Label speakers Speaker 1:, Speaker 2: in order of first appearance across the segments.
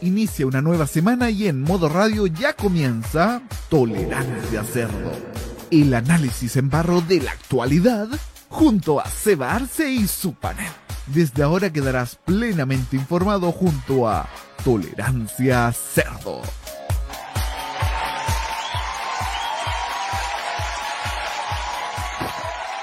Speaker 1: Inicia una nueva semana y en modo radio ya comienza Tolerancia Cerdo. El análisis en barro de la actualidad junto a Seba Arce y su panel. Desde ahora quedarás plenamente informado junto a Tolerancia Cerdo.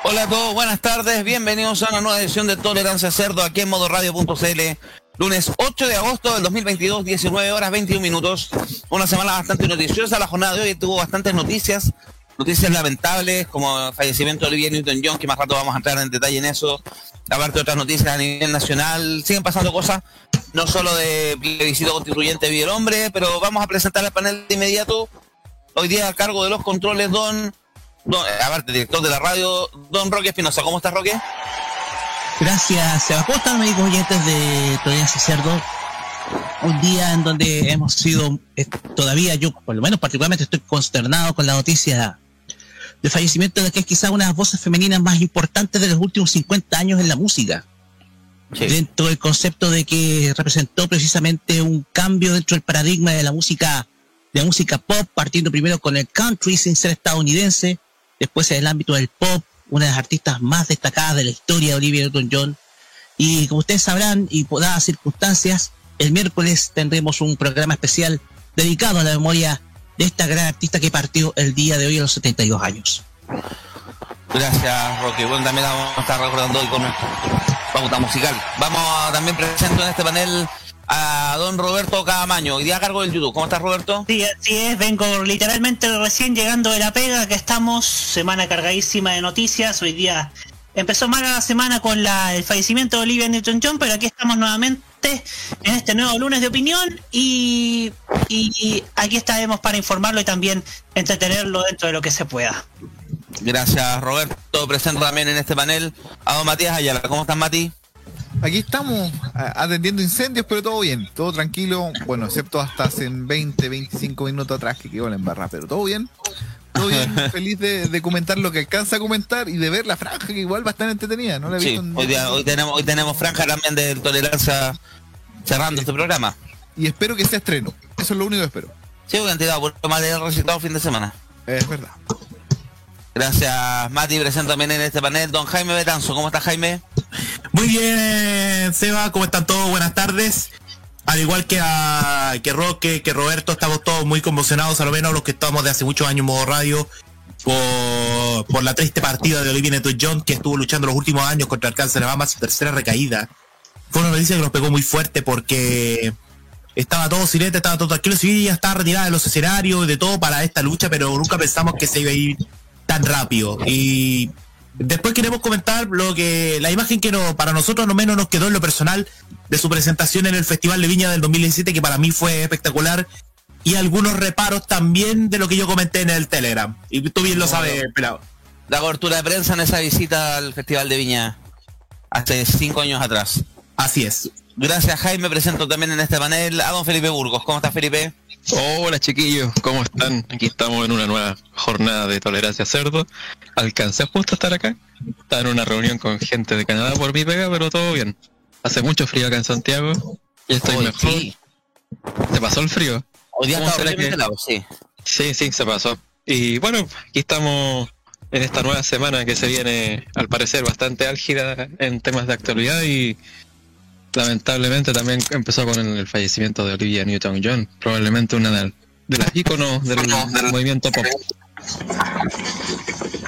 Speaker 2: Hola a todos, buenas tardes, bienvenidos a una nueva edición de Tolerancia Cerdo aquí en modoradio.cl. Lunes 8 de agosto del 2022, 19 horas 21 minutos. Una semana bastante noticiosa. La jornada de hoy tuvo bastantes noticias. Noticias lamentables como el fallecimiento de Olivia Newton-John, que más rato vamos a entrar en detalle en eso. Aparte de otras noticias a nivel nacional. Siguen pasando cosas, no solo de plebiscito constituyente Vida el Hombre, pero vamos a presentar el panel de inmediato. Hoy día a cargo de los controles, don don, aparte, director de la radio, don Roque Espinosa. ¿Cómo estás, Roque?
Speaker 3: Gracias, Seba. ¿Cómo están, amigos oyentes de Tolerancia Cerdo? Un día en donde hemos sido, eh, todavía yo, por lo menos particularmente, estoy consternado con la noticia del fallecimiento de que es quizá una de las voces femeninas más importantes de los últimos 50 años en la música. Dentro del concepto de que representó precisamente un cambio dentro del paradigma de la música, de la música pop, partiendo primero con el country sin ser estadounidense, después en el ámbito del pop, una de las artistas más destacadas de la historia de Olivia Newton-John. Y como ustedes sabrán, y por dadas circunstancias, el miércoles tendremos un programa especial dedicado a la memoria de esta gran artista que partió el día de hoy a los 72 años.
Speaker 2: Gracias, Roque. Bueno, también vamos a estar recordando hoy con pauta musical. Vamos a también presento en este panel a don Roberto Camaño, hoy día a cargo del YouTube. ¿Cómo estás, Roberto?
Speaker 4: Sí, así es, vengo literalmente recién llegando de la pega, que estamos, semana cargadísima de noticias, hoy día empezó mala la semana con la, el fallecimiento de Olivia Newton-John, pero aquí estamos nuevamente en este nuevo lunes de opinión y, y aquí estaremos para informarlo y también entretenerlo dentro de lo que se pueda.
Speaker 2: Gracias, Roberto. Presento también en este panel a don Matías Ayala. ¿Cómo estás, Mati?
Speaker 1: Aquí estamos atendiendo incendios, pero todo bien, todo tranquilo. Bueno, excepto hasta hace 20, 25 minutos atrás que quedó la embarrada, pero todo bien. Todo bien, feliz de, comentar lo que alcanza a comentar y de ver la franja, que igual va a estar entretenida. ¿no?
Speaker 2: sí, hoy, hoy, tenemos, hoy tenemos franja también de tolerancia cerrando este programa.
Speaker 1: Y espero que sea estreno. Eso es lo único que espero.
Speaker 2: Sí, porque han tirado por más de resultado fin de semana.
Speaker 1: Es verdad.
Speaker 2: Gracias, Mati. Presento también en este panel don Jaime Betanzo. ¿Cómo está, Jaime?
Speaker 5: Muy bien, Seba. ¿Cómo están todos? Buenas tardes. Al igual que a que Roque, que Roberto, estamos todos muy conmocionados, a lo menos los que estamos de hace muchos años en modo radio, por, por la triste partida de Olivia Newton-John, que estuvo luchando los últimos años contra el cáncer de mama, su tercera recaída. Fue una noticia que nos pegó muy fuerte porque estaba todo silente, estaba todo tranquilo, si ya estaba retirada de los escenarios, de todo para esta lucha, pero nunca pensamos que se iba a ir tan rápido. Y después queremos comentar lo que la imagen que no, para nosotros no menos nos quedó en lo personal de su presentación en el Festival de Viña del 2017, que para mí fue espectacular. Y algunos reparos también de lo que yo comenté en el Telegram. Y tú bien lo sabes, pelado.
Speaker 2: La cobertura de prensa en esa visita al Festival de Viña hace cinco años atrás.
Speaker 5: Así es.
Speaker 2: Gracias, Jaime. Presento también en este panel a don Felipe Burgos. ¿Cómo está, Felipe?
Speaker 6: Hola, chiquillos. ¿Cómo están? Aquí estamos en una nueva jornada de tolerancia cerdo. Alcancé justo a estar acá. Estaba en una reunión con gente de Canadá por mi pega, pero todo bien. Hace mucho frío acá en Santiago y estoy mejor. Sí. ¿Se pasó el frío?
Speaker 2: Hoy día está que... lado, sí.
Speaker 6: Sí, sí, se pasó. Y bueno, aquí estamos en esta nueva semana que se viene, al parecer, bastante álgida en temas de actualidad y lamentablemente también empezó con el, fallecimiento de Olivia Newton-John, probablemente una de, las íconos del, movimiento pop.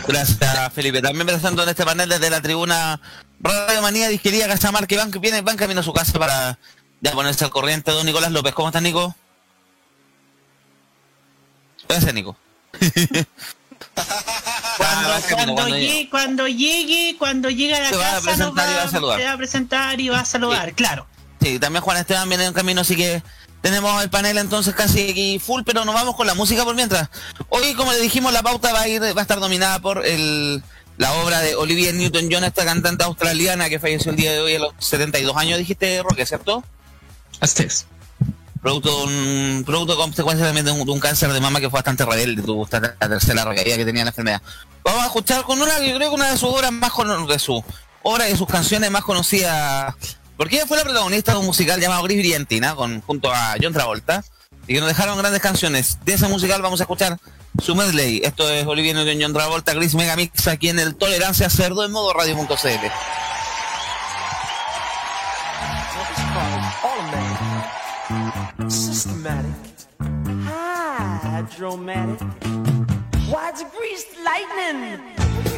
Speaker 2: Gracias, Felipe. También presentando en este panel desde la tribuna Radio Manía Disquería Cachamar, que van, viene, van camino a su casa para ya ponerse al corriente. Don Nicolás López, ¿cómo estás, Nico? Gracias, Nico.
Speaker 4: Cuando, llegue, cuando llegue, cuando llegue a la casa, se va a presentar y va a saludar, claro.
Speaker 2: Sí, también Juan Esteban viene en camino, así que tenemos el panel entonces casi aquí full, pero nos vamos con la música por mientras. Hoy, como le dijimos, la pauta va a ir, va a estar dominada por el, la obra de Olivia Newton-John, esta cantante australiana que falleció el día de hoy a los 72 años, dijiste, Roque, ¿cierto?
Speaker 5: Así es
Speaker 2: producto de un, producto de consecuencia también de un, de un, cáncer de mama que fue bastante rebelde, tuvo esta la tercera recaída que tenía la enfermedad. Vamos a escuchar con una, yo creo que una de sus obras más con, de su obra de sus canciones más conocidas, porque ella fue la protagonista de un musical llamado Gris Brillantina, con, junto a John Travolta, y que nos dejaron grandes canciones. De ese musical vamos a escuchar su medley. Esto es Olivier John Travolta, Gris Megamix, aquí en el Tolerancia Cerdo en modo radio.cl.
Speaker 7: dramatic, hydromatic. Why it's greased lightning?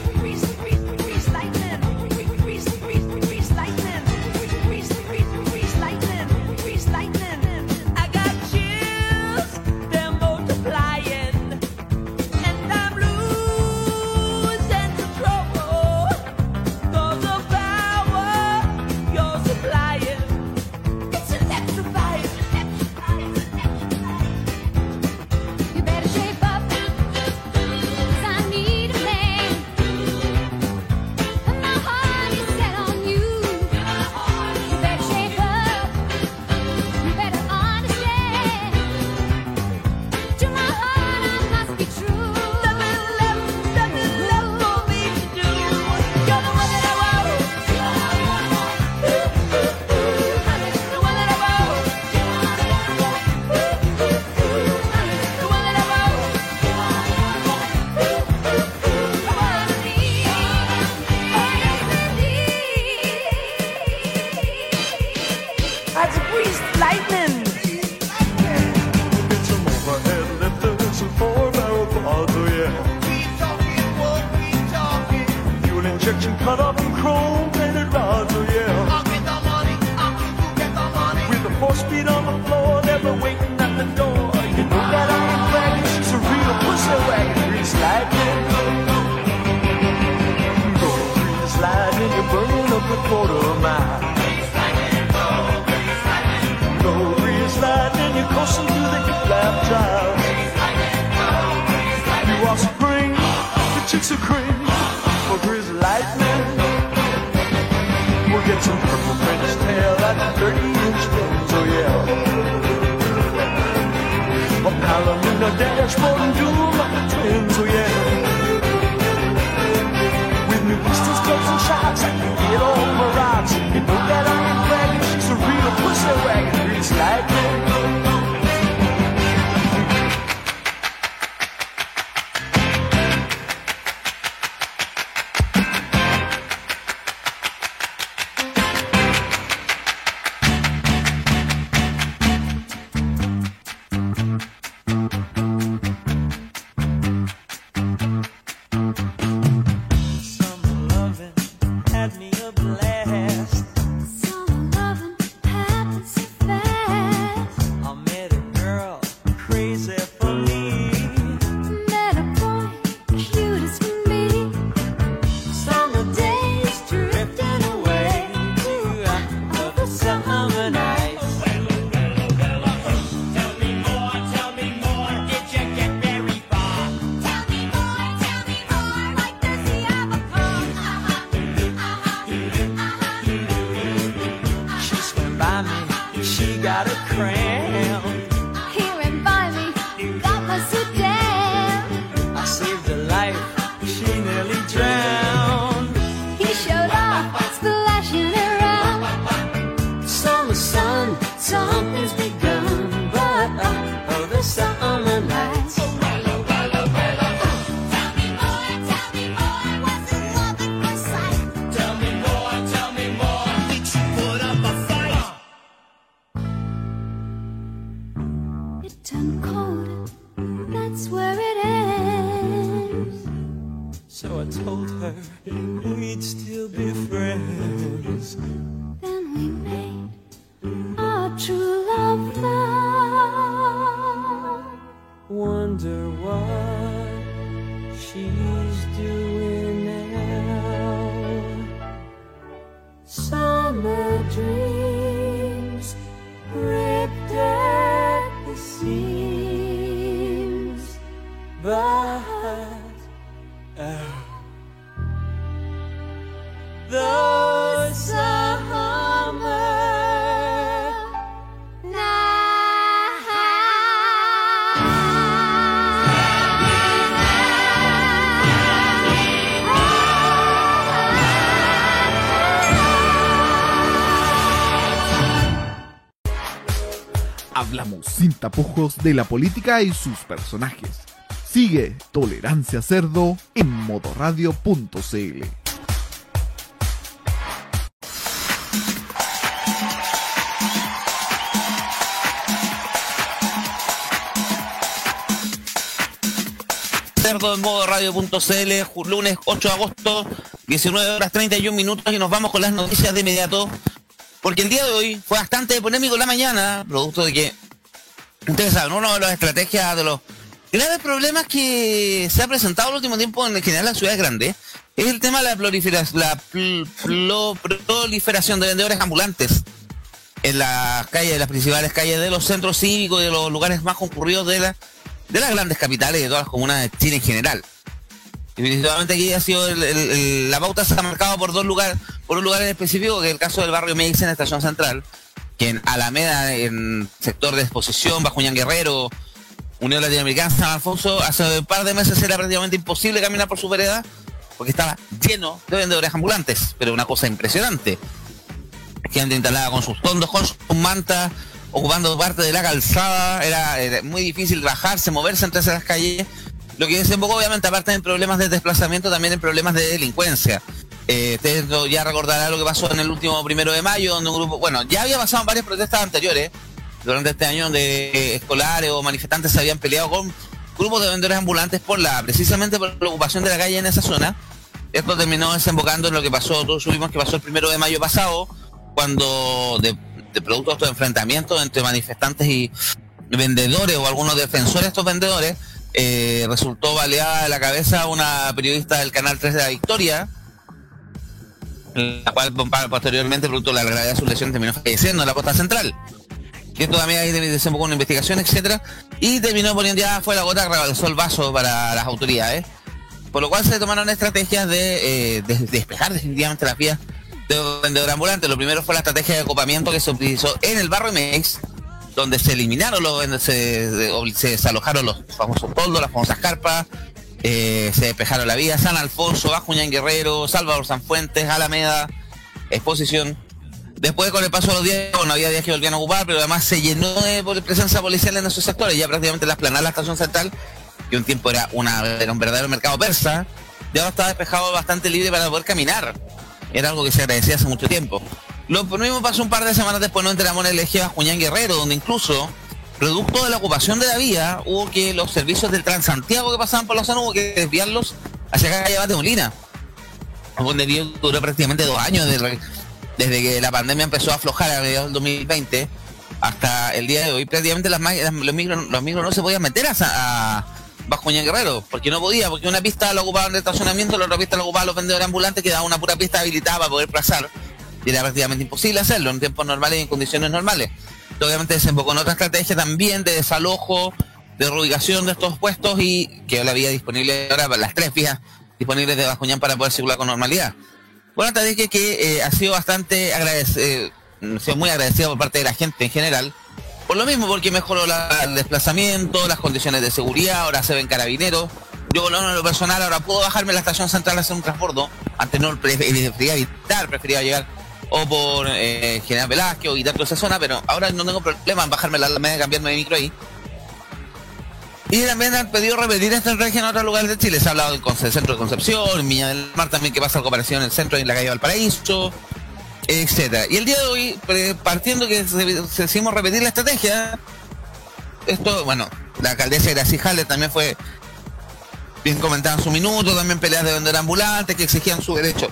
Speaker 1: Tapujos de la política y sus personajes. Sigue Tolerancia Cerdo en modoradio.cl.
Speaker 2: Cerdo en modo radio.cl, ju- lunes 8 de agosto, 19 horas 31 minutos y nos vamos con las noticias de inmediato. Porque el día de hoy fue bastante polémico la mañana, producto de que, ustedes saben, una de las estrategias de los graves problemas que se ha presentado en el último tiempo en general en las ciudades grandes es el tema de la, proliferación de vendedores ambulantes en las calles, en las principales calles de los centros cívicos y de los lugares más concurridos de, la, de las grandes capitales y de todas las comunas de Chile en general. Y definitivamente aquí ha sido el- la pauta se ha marcado por dos lugares, por un lugar en específico, que es el caso del barrio la estación central, que en Alameda, en sector de exposición, bajo Ñan Guerrero, Unión Latinoamericana, San Alfonso, hace un par de meses era prácticamente imposible caminar por su vereda, porque estaba lleno de vendedores ambulantes, pero una cosa impresionante. Gente instalada con sus tondos, con sus mantas, ocupando parte de la calzada, era, era muy difícil bajarse, moverse entre esas calles, lo que desembocó obviamente aparte en problemas de desplazamiento, también en problemas de delincuencia. Eh, ustedes ya recordarán lo que pasó en el último primero de mayo, donde un grupo, bueno, ya había pasado varias protestas anteriores, durante este año donde escolares o manifestantes se habían peleado con grupos de vendedores ambulantes por la, precisamente por la ocupación de la calle en esa zona. Esto terminó desembocando en lo que pasó, todos subimos que pasó el primero de mayo pasado, cuando de, de producto de estos enfrentamientos entre manifestantes y vendedores o algunos defensores de estos vendedores, eh, resultó baleada de la cabeza una periodista del canal 3 de la Victoria, la cual posteriormente, producto de la gravedad de su lesión, terminó falleciendo en la costa central. Que también ahí desembocó una investigación, etcétera, y terminó poniendo ya fue la gota que rebalsó el vaso para las autoridades. Por lo cual se tomaron estrategias de, eh, de despejar definitivamente las vías de los vendedores ambulantes. Lo primero fue la estrategia de acopamiento que se utilizó en el barrio Mex, donde se eliminaron los se, se desalojaron los famosos toldos, las famosas carpas, eh, se despejaron la vía San Alfonso, Bajo Ñan Guerrero, Salvador Sanfuentes, Alameda, Exposición. Después con el paso de los días, bueno, había días que volvían a ocupar, pero además se llenó de presencia policial en esos sectores, ya prácticamente la esplanada de la estación central, que un tiempo era, una, un verdadero mercado persa, ya ahora estaba despejado bastante libre para poder caminar. Era algo que se agradecía hace mucho tiempo. Lo mismo pasó un par de semanas después, no entramos en el eje Bajo Ñan Guerrero, donde incluso, producto de la ocupación de la vía, hubo que los servicios del Transantiago que pasaban por la zona hubo que desviarlos hacia calle Abate Molina. Que duró prácticamente dos años desde, que la pandemia empezó a aflojar a mediados del 2020 hasta el día de hoy. Prácticamente las, las- los, micros, los micros no se podían meter a, a Bajo Ñan Guerrero, porque no podía, porque una pista la ocupaban de estacionamiento, la otra pista la ocupaban los vendedores ambulantes, quedaba una pura pista habilitada para poder pasar. Y era prácticamente imposible hacerlo en tiempos normales y en condiciones normales. Obviamente desembocó en otra estrategia también de desalojo, de reubicación de estos puestos y que la vía disponible ahora para las tres vías disponibles de Bajoñán para poder circular con normalidad. Bueno, te dije que eh, ha sido bastante agradecido, ha sido muy agradecido por parte de la gente en general. Por lo mismo, porque mejoró la- el desplazamiento, las condiciones de seguridad, ahora se ven carabineros. Yo, por lo personal, ahora puedo bajarme a la estación central a hacer un transbordo. Antes no pre- prefería evitar, prefería llegar o por eh, General Velázquez o evitar toda esa zona, pero ahora no tengo problema en bajarme la Alameda y cambiarme de micro ahí. Y también han pedido repetir esta estrategia en otros lugares de Chile. Se ha hablado del centro de Concepción, en Viña del Mar también que pasa la cooperación en el centro y en la calle Valparaíso, etcétera. Y el día de hoy, partiendo que se, decidimos repetir la estrategia, esto, bueno, la alcaldesa Gracie Haller también fue bien comentada en su minuto, también peleas de vender ambulantes que exigían su derecho.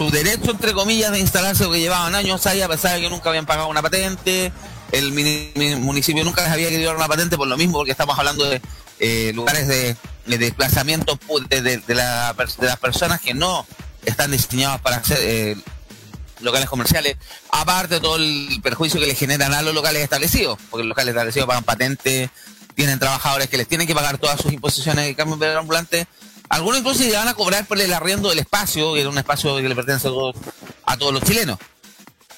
Speaker 2: Su derecho, entre comillas, de instalarse, porque llevaban años ahí, a pesar de que nunca habían pagado una patente. El municipio nunca les había querido dar una patente por lo mismo, porque estamos hablando de eh, lugares de, de desplazamiento de, las personas que no están diseñados para hacer eh, locales comerciales, aparte de todo el perjuicio que le generan a los locales establecidos, porque los locales establecidos pagan patentes, tienen trabajadores que les tienen que pagar todas sus imposiciones de cambio de ambulante. Algunos incluso le van a cobrar por el arriendo del espacio, que era un espacio que le pertenece a todos, a todos los chilenos.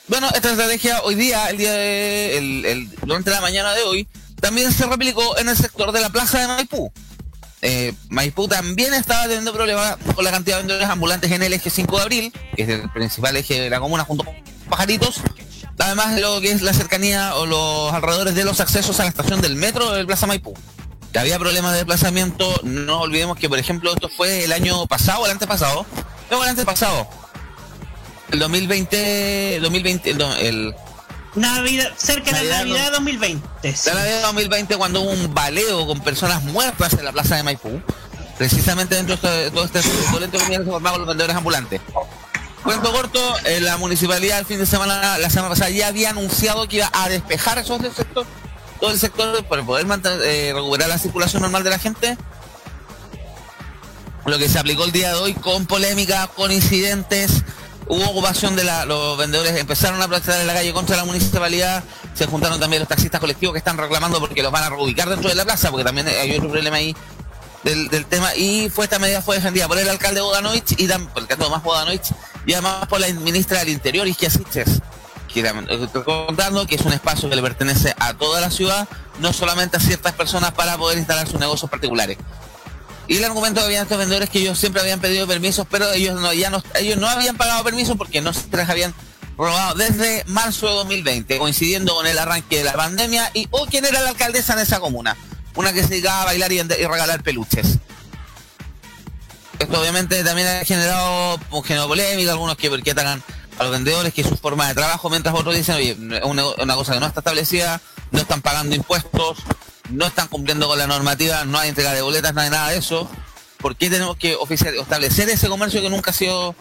Speaker 2: Bueno, esta estrategia hoy día, el día de, el, el- durante la mañana de hoy, también se replicó en el sector de la plaza de Maipú. Eh, Maipú también estaba teniendo problemas con la cantidad de vendedores ambulantes en el eje 5 de abril, que es el principal eje de la comuna junto con Pajaritos. Además, lo que es la cercanía o los alrededores de los accesos a la estación del metro del Plaza Maipú. Había problemas de desplazamiento, no olvidemos que, por ejemplo, esto fue el año pasado, el antepasado. No, el antepasado. El 2020, 2020, el,
Speaker 4: Navidad, cerca de la
Speaker 2: Navidad,
Speaker 4: Navidad 2020. sí.
Speaker 2: la Navidad 2020 cuando hubo un baleo con personas muertas en la plaza de Maipú, precisamente dentro de todo este violento que se formaba los vendedores ambulantes. Cuento corto, eh, la municipalidad el fin de semana, la semana pasada ya había anunciado que iba a despejar esos del sector, todo el sector para poder mantener, eh, recuperar la circulación normal de la gente. Lo que se aplicó el día de hoy con polémica, con incidentes, hubo ocupación de la, los vendedores, empezaron a protestar en la calle contra la municipalidad, se juntaron también los taxistas colectivos que están reclamando porque los van a reubicar dentro de la plaza, porque también hay otro problema ahí del, tema, y fue esta medida fue defendida por el alcalde Bodanovich y tam- por el canto más Bodanovich y además por la ministra del Interior, Isquia Siches, que tam- eh, que es un espacio que le pertenece a toda la ciudad, no solamente a ciertas personas para poder instalar sus negocios particulares. Y el argumento que habían estos vendedores que ellos siempre habían pedido permisos, pero ellos no, ya no, ellos no habían pagado permisos porque no se les habían robado desde marzo de 2020, coincidiendo con el arranque de la pandemia y o quién era la alcaldesa en esa comuna, una que se dedicaba a bailar y regalar peluches. Esto obviamente también ha generado, pues, generado polémica, algunos que porque atacan a los vendedores, que es su forma de trabajo, mientras otros dicen, oye, una, una cosa que no está establecida, no están pagando impuestos, no están cumpliendo con la normativa, no hay entrega de boletas, no hay nada de eso. ¿Por qué tenemos que oficiar, establecer ese comercio que nunca ha sido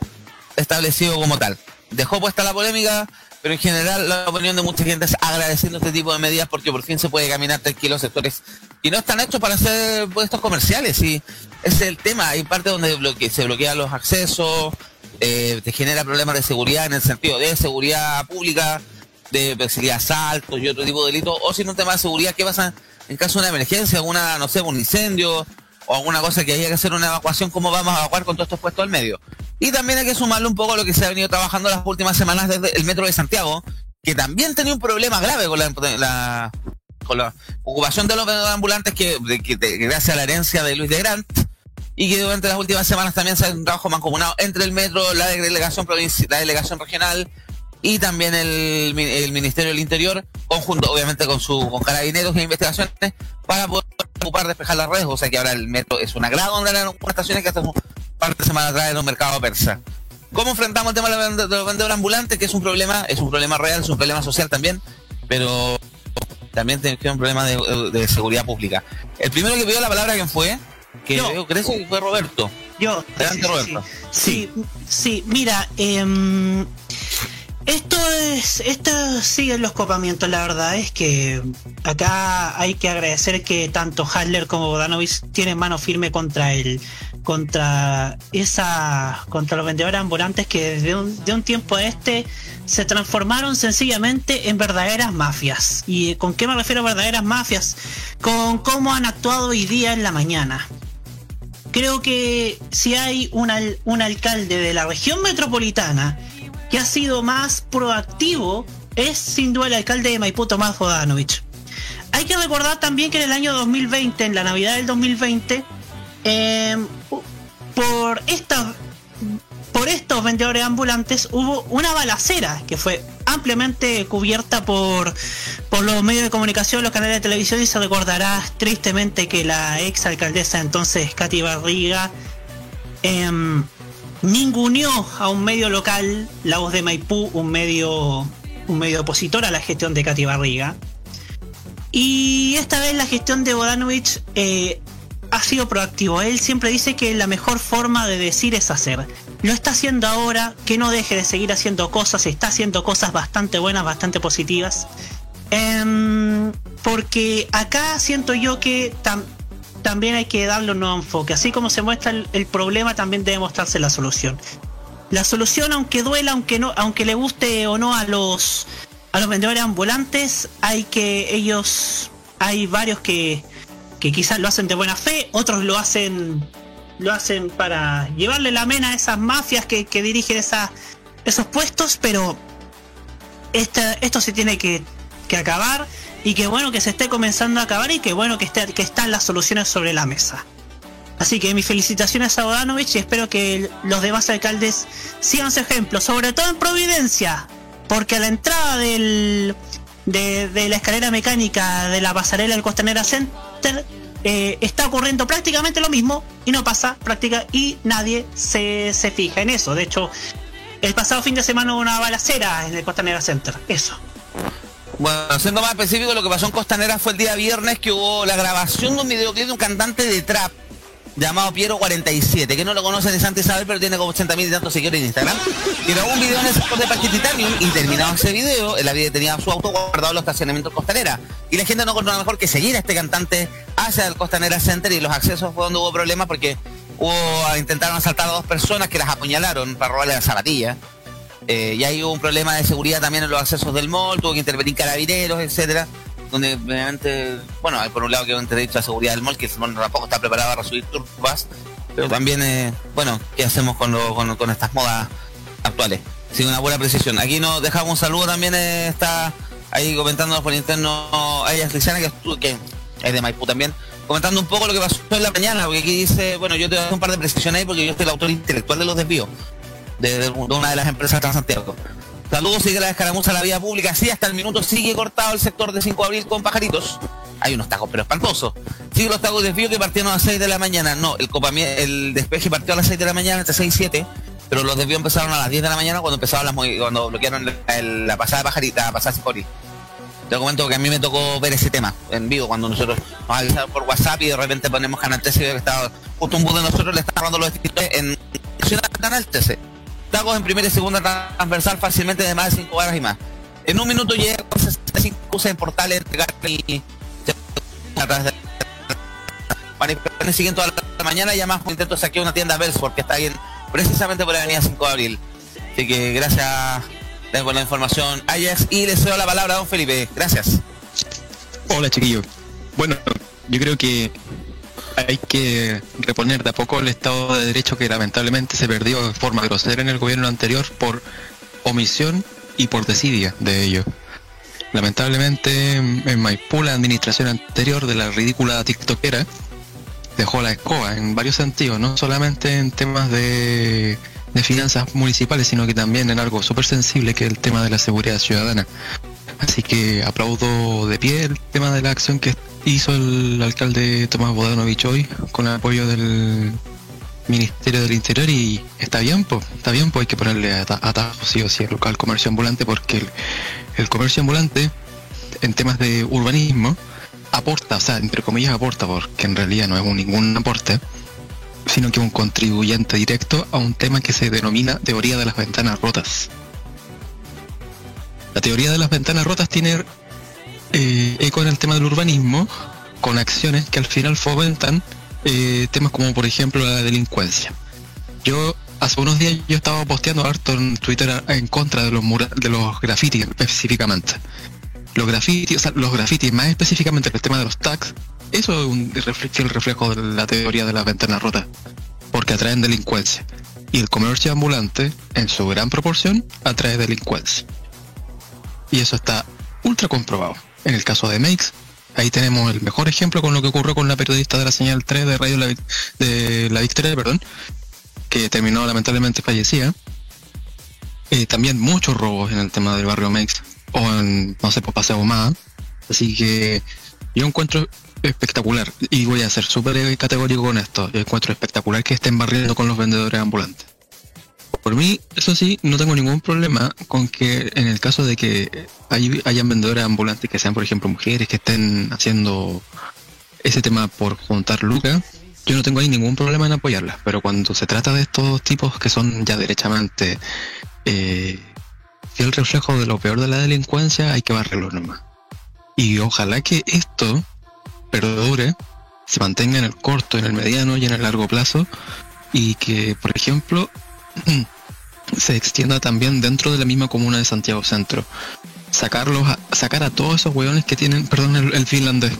Speaker 2: establecido como tal? Dejó puesta la polémica, pero en general la opinión de mucha gente es agradeciendo este tipo de medidas porque por fin se puede caminar tranquilo sectores que no están hechos para hacer puestos comerciales y ese es el tema. Hay partes donde se bloquean los accesos, eh, te genera problemas de seguridad en el sentido de seguridad pública, de perseguir asaltos y otro tipo de delitos, o si no tema de seguridad, ¿qué pasa en caso de una emergencia, alguna, no sé, un incendio o alguna cosa que haya que hacer una evacuación, cómo vamos a evacuar con todos estos puestos al medio? Y también hay que sumarle un poco a lo que se ha venido trabajando las últimas semanas desde el metro de Santiago, que también tenía un problema grave con la, ocupación de los ambulantes que, que- gracias a la herencia de Luis de Grant y que durante las últimas semanas también se ha un trabajo mancomunado entre el metro, la delegación provinci- la delegación regional y también el, el Ministerio del Interior, conjunto obviamente con su con carabineros e investigaciones, para poder ocupar, despejar las redes. O sea que ahora el metro es una gran onda en algunas estaciones que hasta un par de semanas atrás era un mercado persa. ¿Cómo enfrentamos el tema los de los vendedores ambulantes? Que es un problema, es un problema real, es un problema social también, pero también tiene un problema de, de seguridad pública. El primero que pidió la palabra, ¿quién fue? Que
Speaker 4: Yo.
Speaker 2: creo que fue Roberto.
Speaker 4: Yo.
Speaker 2: Adelante, Roberto.
Speaker 4: Sí, sí, mira, em, esto es, esto siguen los copamientos, la verdad es que acá hay que agradecer que tanto Hadler como Bodanovich tienen mano firme contra el, contra esa, contra los vendedores ambulantes que desde un, de un tiempo a este se transformaron sencillamente en verdaderas mafias. ¿Y con qué me refiero a verdaderas mafias? Con cómo han actuado hoy día en la mañana creo que si hay un, al- un alcalde de la región metropolitana que ha sido más proactivo, es sin duda el alcalde de Maipú, Tomás Bodanovich. Hay que recordar también que en el año 2020, en la Navidad del 2020, eh, por estas por estos vendedores ambulantes hubo una balacera que fue ampliamente cubierta por, por los medios de comunicación, los canales de televisión y se recordará tristemente que la ex alcaldesa entonces, Katy Barriga, em, ninguneó a un medio local, La Voz de Maipú, un medio, un medio opositor a la gestión de Katy Barriga. Y esta vez la gestión de Bodanovich eh, ha sido proactivo. Él siempre dice que la mejor forma de decir es hacer. Lo está haciendo ahora, que no deje de seguir haciendo cosas, está haciendo cosas bastante buenas, bastante positivas. Em, porque acá siento yo que también hay que darle un nuevo enfoque. Así como se muestra el, problema, también debe mostrarse la solución. La solución, aunque duela, aunque no, aunque le guste o no a los a los vendedores ambulantes, hay que ellos, hay varios que, que quizás lo hacen de buena fe, otros lo hacen lo hacen para llevarle la mena a esas mafias que, que dirigen esos puestos, pero esta- esto se tiene que, que acabar y que bueno que se esté comenzando a acabar y que bueno que, esté, que están las soluciones sobre la mesa. Así que mis felicitaciones a Bodanovich y espero que los demás alcaldes sigan su ejemplo, sobre todo en Providencia. porque a la entrada de la escalera mecánica de la pasarela del Costanera Center eh, está ocurriendo prácticamente lo mismo y no pasa práctica y nadie se, se fija en eso. De hecho, el pasado fin de semana hubo una balacera en el Costanera Center. Eso.
Speaker 2: Bueno, siendo más específico, lo que pasó en Costanera fue el día viernes que hubo la grabación de un videoclip de un cantante de trap llamado Piero47, que no lo conoce ni Santa Isabel, pero tiene como 80 mil y tantos seguidores en Instagram. Y grabó un video en el sector de Parque Titanium y terminado ese video, él había tenía su auto guardado en los estacionamientos Costanera. Y la gente no encontró mejor que seguir a este cantante hacia el Costanera Center y los accesos fue donde hubo problemas porque intentaron asaltar a dos personas que las apuñalaron para robarle la zapatilla. Eh, y ahí hubo un problema de seguridad también en los accesos del mall, tuvo que intervenir carabineros, etcétera, donde obviamente, bueno, hay por un lado que un derecho a seguridad del mall, que el mall tampoco está preparado para recibir turbas, pero también, eh, bueno, ¿qué hacemos con, lo- con, con estas modas actuales? Sin una buena precisión. Aquí nos dejamos un saludo también, eh, está ahí comentándonos por interno, a ella Cristiana, que es de Maipú también, comentando un poco lo que pasó en la mañana, porque aquí dice, bueno, yo te voy a hacer un par de precisiones ahí porque yo soy el autor intelectual de los desvíos de, una de las empresas de Transantiago. Saludos, sigue la escaramuza a la vía pública. Sí, hasta el minuto sigue cortado el sector de 5 de abril con pajaritos. Hay unos tacos, pero espantosos. Sigue los tacos de desvío que partieron a las 6 de la mañana. No, el, el despeje partió a las 6 de la mañana, entre 6 y 7. Pero los desvíos empezaron a las 10 de la mañana cuando empezaron las cuando bloquearon el- la pasada pajarita, la pasada de 5 de abril. Te comento que a mí me tocó ver ese tema en vivo cuando nosotros nos avisaron por WhatsApp y de repente ponemos Canal 13 y veo que estaba justo un bus de nosotros le estaba dando los distintos en Nacional Canal 13. Tacos en primera y segunda transversal fácilmente de más de 5 horas y más. En un minuto llegué con 65 buses en portales y siguen toda la mañana y además intento saquear una tienda Belfort que está ahí en- precisamente por la avenida 5 de abril. Así que gracias por la información Ajax y le cedo la palabra a don Felipe. Gracias.
Speaker 6: Hola chiquillos. Bueno, yo creo que hay que reponer de a poco el Estado de Derecho que lamentablemente se perdió de forma grosera en el gobierno anterior por omisión y por desidia de ellos. Lamentablemente en Maipú la administración anterior de la ridícula tiktokera dejó la escoba en varios sentidos, no solamente en temas de, de finanzas municipales, sino que también en algo súper sensible que es el tema de la seguridad ciudadana. Así que aplaudo de pie el tema de la acción que hizo el alcalde Tomás Bodanovich hoy con el apoyo del Ministerio del Interior y está bien, pues, está bien, pues hay que ponerle ata- atajos sí o sí al local comercio ambulante porque el, el comercio ambulante en temas de urbanismo aporta, o sea, entre comillas aporta, porque en realidad no es un, ningún aporte, sino que un contribuyente directo a un tema que se denomina teoría de las ventanas rotas. La teoría de las ventanas rotas tiene eh, eco en el tema del urbanismo, con acciones que al final fomentan eh, temas como por ejemplo la delincuencia. Yo hace unos días yo estaba posteando harto en Twitter en contra de los de los grafitis específicamente. Los grafitis, o sea, los grafitis más específicamente el tema de los tags, eso es un refle- fiel reflejo de la teoría de las ventanas rotas, porque atraen delincuencia. Y el comercio ambulante, en su gran proporción, atrae delincuencia. Y eso está ultra comprobado. En el caso de Makes, ahí tenemos el mejor ejemplo con lo que ocurrió con la periodista de la señal 3 de Radio La, de la Victoria, perdón, que terminó lamentablemente fallecida. Eh, también muchos robos en el tema del barrio Makes, o en, no sé, por Paseo más. Así que yo encuentro espectacular, y voy a ser súper categórico con esto, yo encuentro espectacular que estén barriendo con los vendedores ambulantes. Por mí, eso sí, no tengo ningún problema con que en el caso de que hay, hayan vendedores ambulantes que sean, por ejemplo, mujeres que estén haciendo ese tema por juntar lucas, yo no tengo ahí ningún problema en apoyarlas. Pero cuando se trata de estos tipos que son ya derechamente eh, fiel reflejo de lo peor de la delincuencia, hay que barrerlo nomás. Y ojalá que esto perdure, se mantenga en el corto, en el mediano y en el largo plazo, y que, por ejemplo, se extienda también dentro de la misma comuna de Santiago Centro. Sacarlos a, sacar a todos esos hueones que tienen, perdón el, finlandés,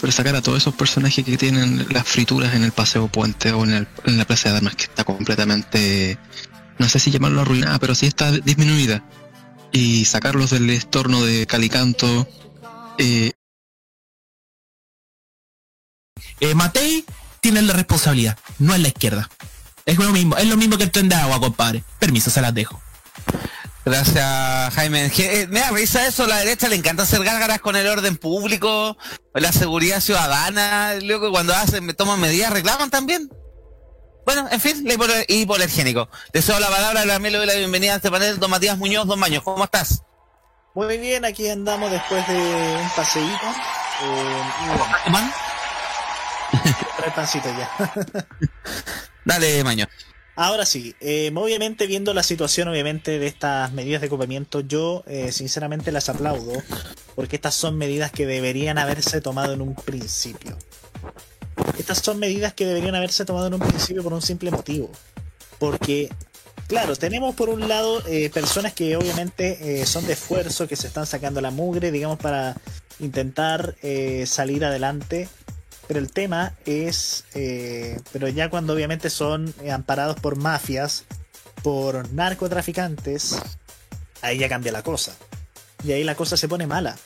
Speaker 6: pero sacar a todos esos personajes que tienen las frituras en el Paseo Puente o en, el- la Plaza de Armas, que está completamente, no sé si llamarlo arruinada, pero sí está disminuida. Y sacarlos del estorno de Calicanto. Eh,
Speaker 5: Eh, Matei tiene la responsabilidad, no es la izquierda. Es lo mismo, es lo mismo que el tren de agua, compadre. Permiso, se las dejo.
Speaker 2: Gracias, Jaime. Eh, Me da risa eso, la derecha le encanta hacer gárgaras con el orden público, la seguridad ciudadana, luego cuando hacen, me toman medidas, reclaman también. Bueno, en fin, la hipo- hipoalergénico. Deseo la palabra, le doy la bienvenida a este panel, don Matías Muñoz, don Baños, ¿cómo estás?
Speaker 8: Muy bien, aquí andamos después de un paseíto. Eh, y bueno, ya.
Speaker 2: Dale, Maño.
Speaker 8: Ahora sí, eh, obviamente viendo la situación obviamente de estas medidas de ocupamiento, yo eh, sinceramente las aplaudo porque estas son medidas que deberían haberse tomado en un principio. Estas son medidas que deberían haberse tomado en un principio por un simple motivo. Porque, claro, tenemos por un lado eh, personas que obviamente son de esfuerzo, que se están sacando la mugre, digamos, para intentar salir adelante pero el tema es, eh, pero ya cuando obviamente son eh, amparados por mafias, por narcotraficantes, ahí ya cambia la cosa. Y ahí la cosa se pone mala.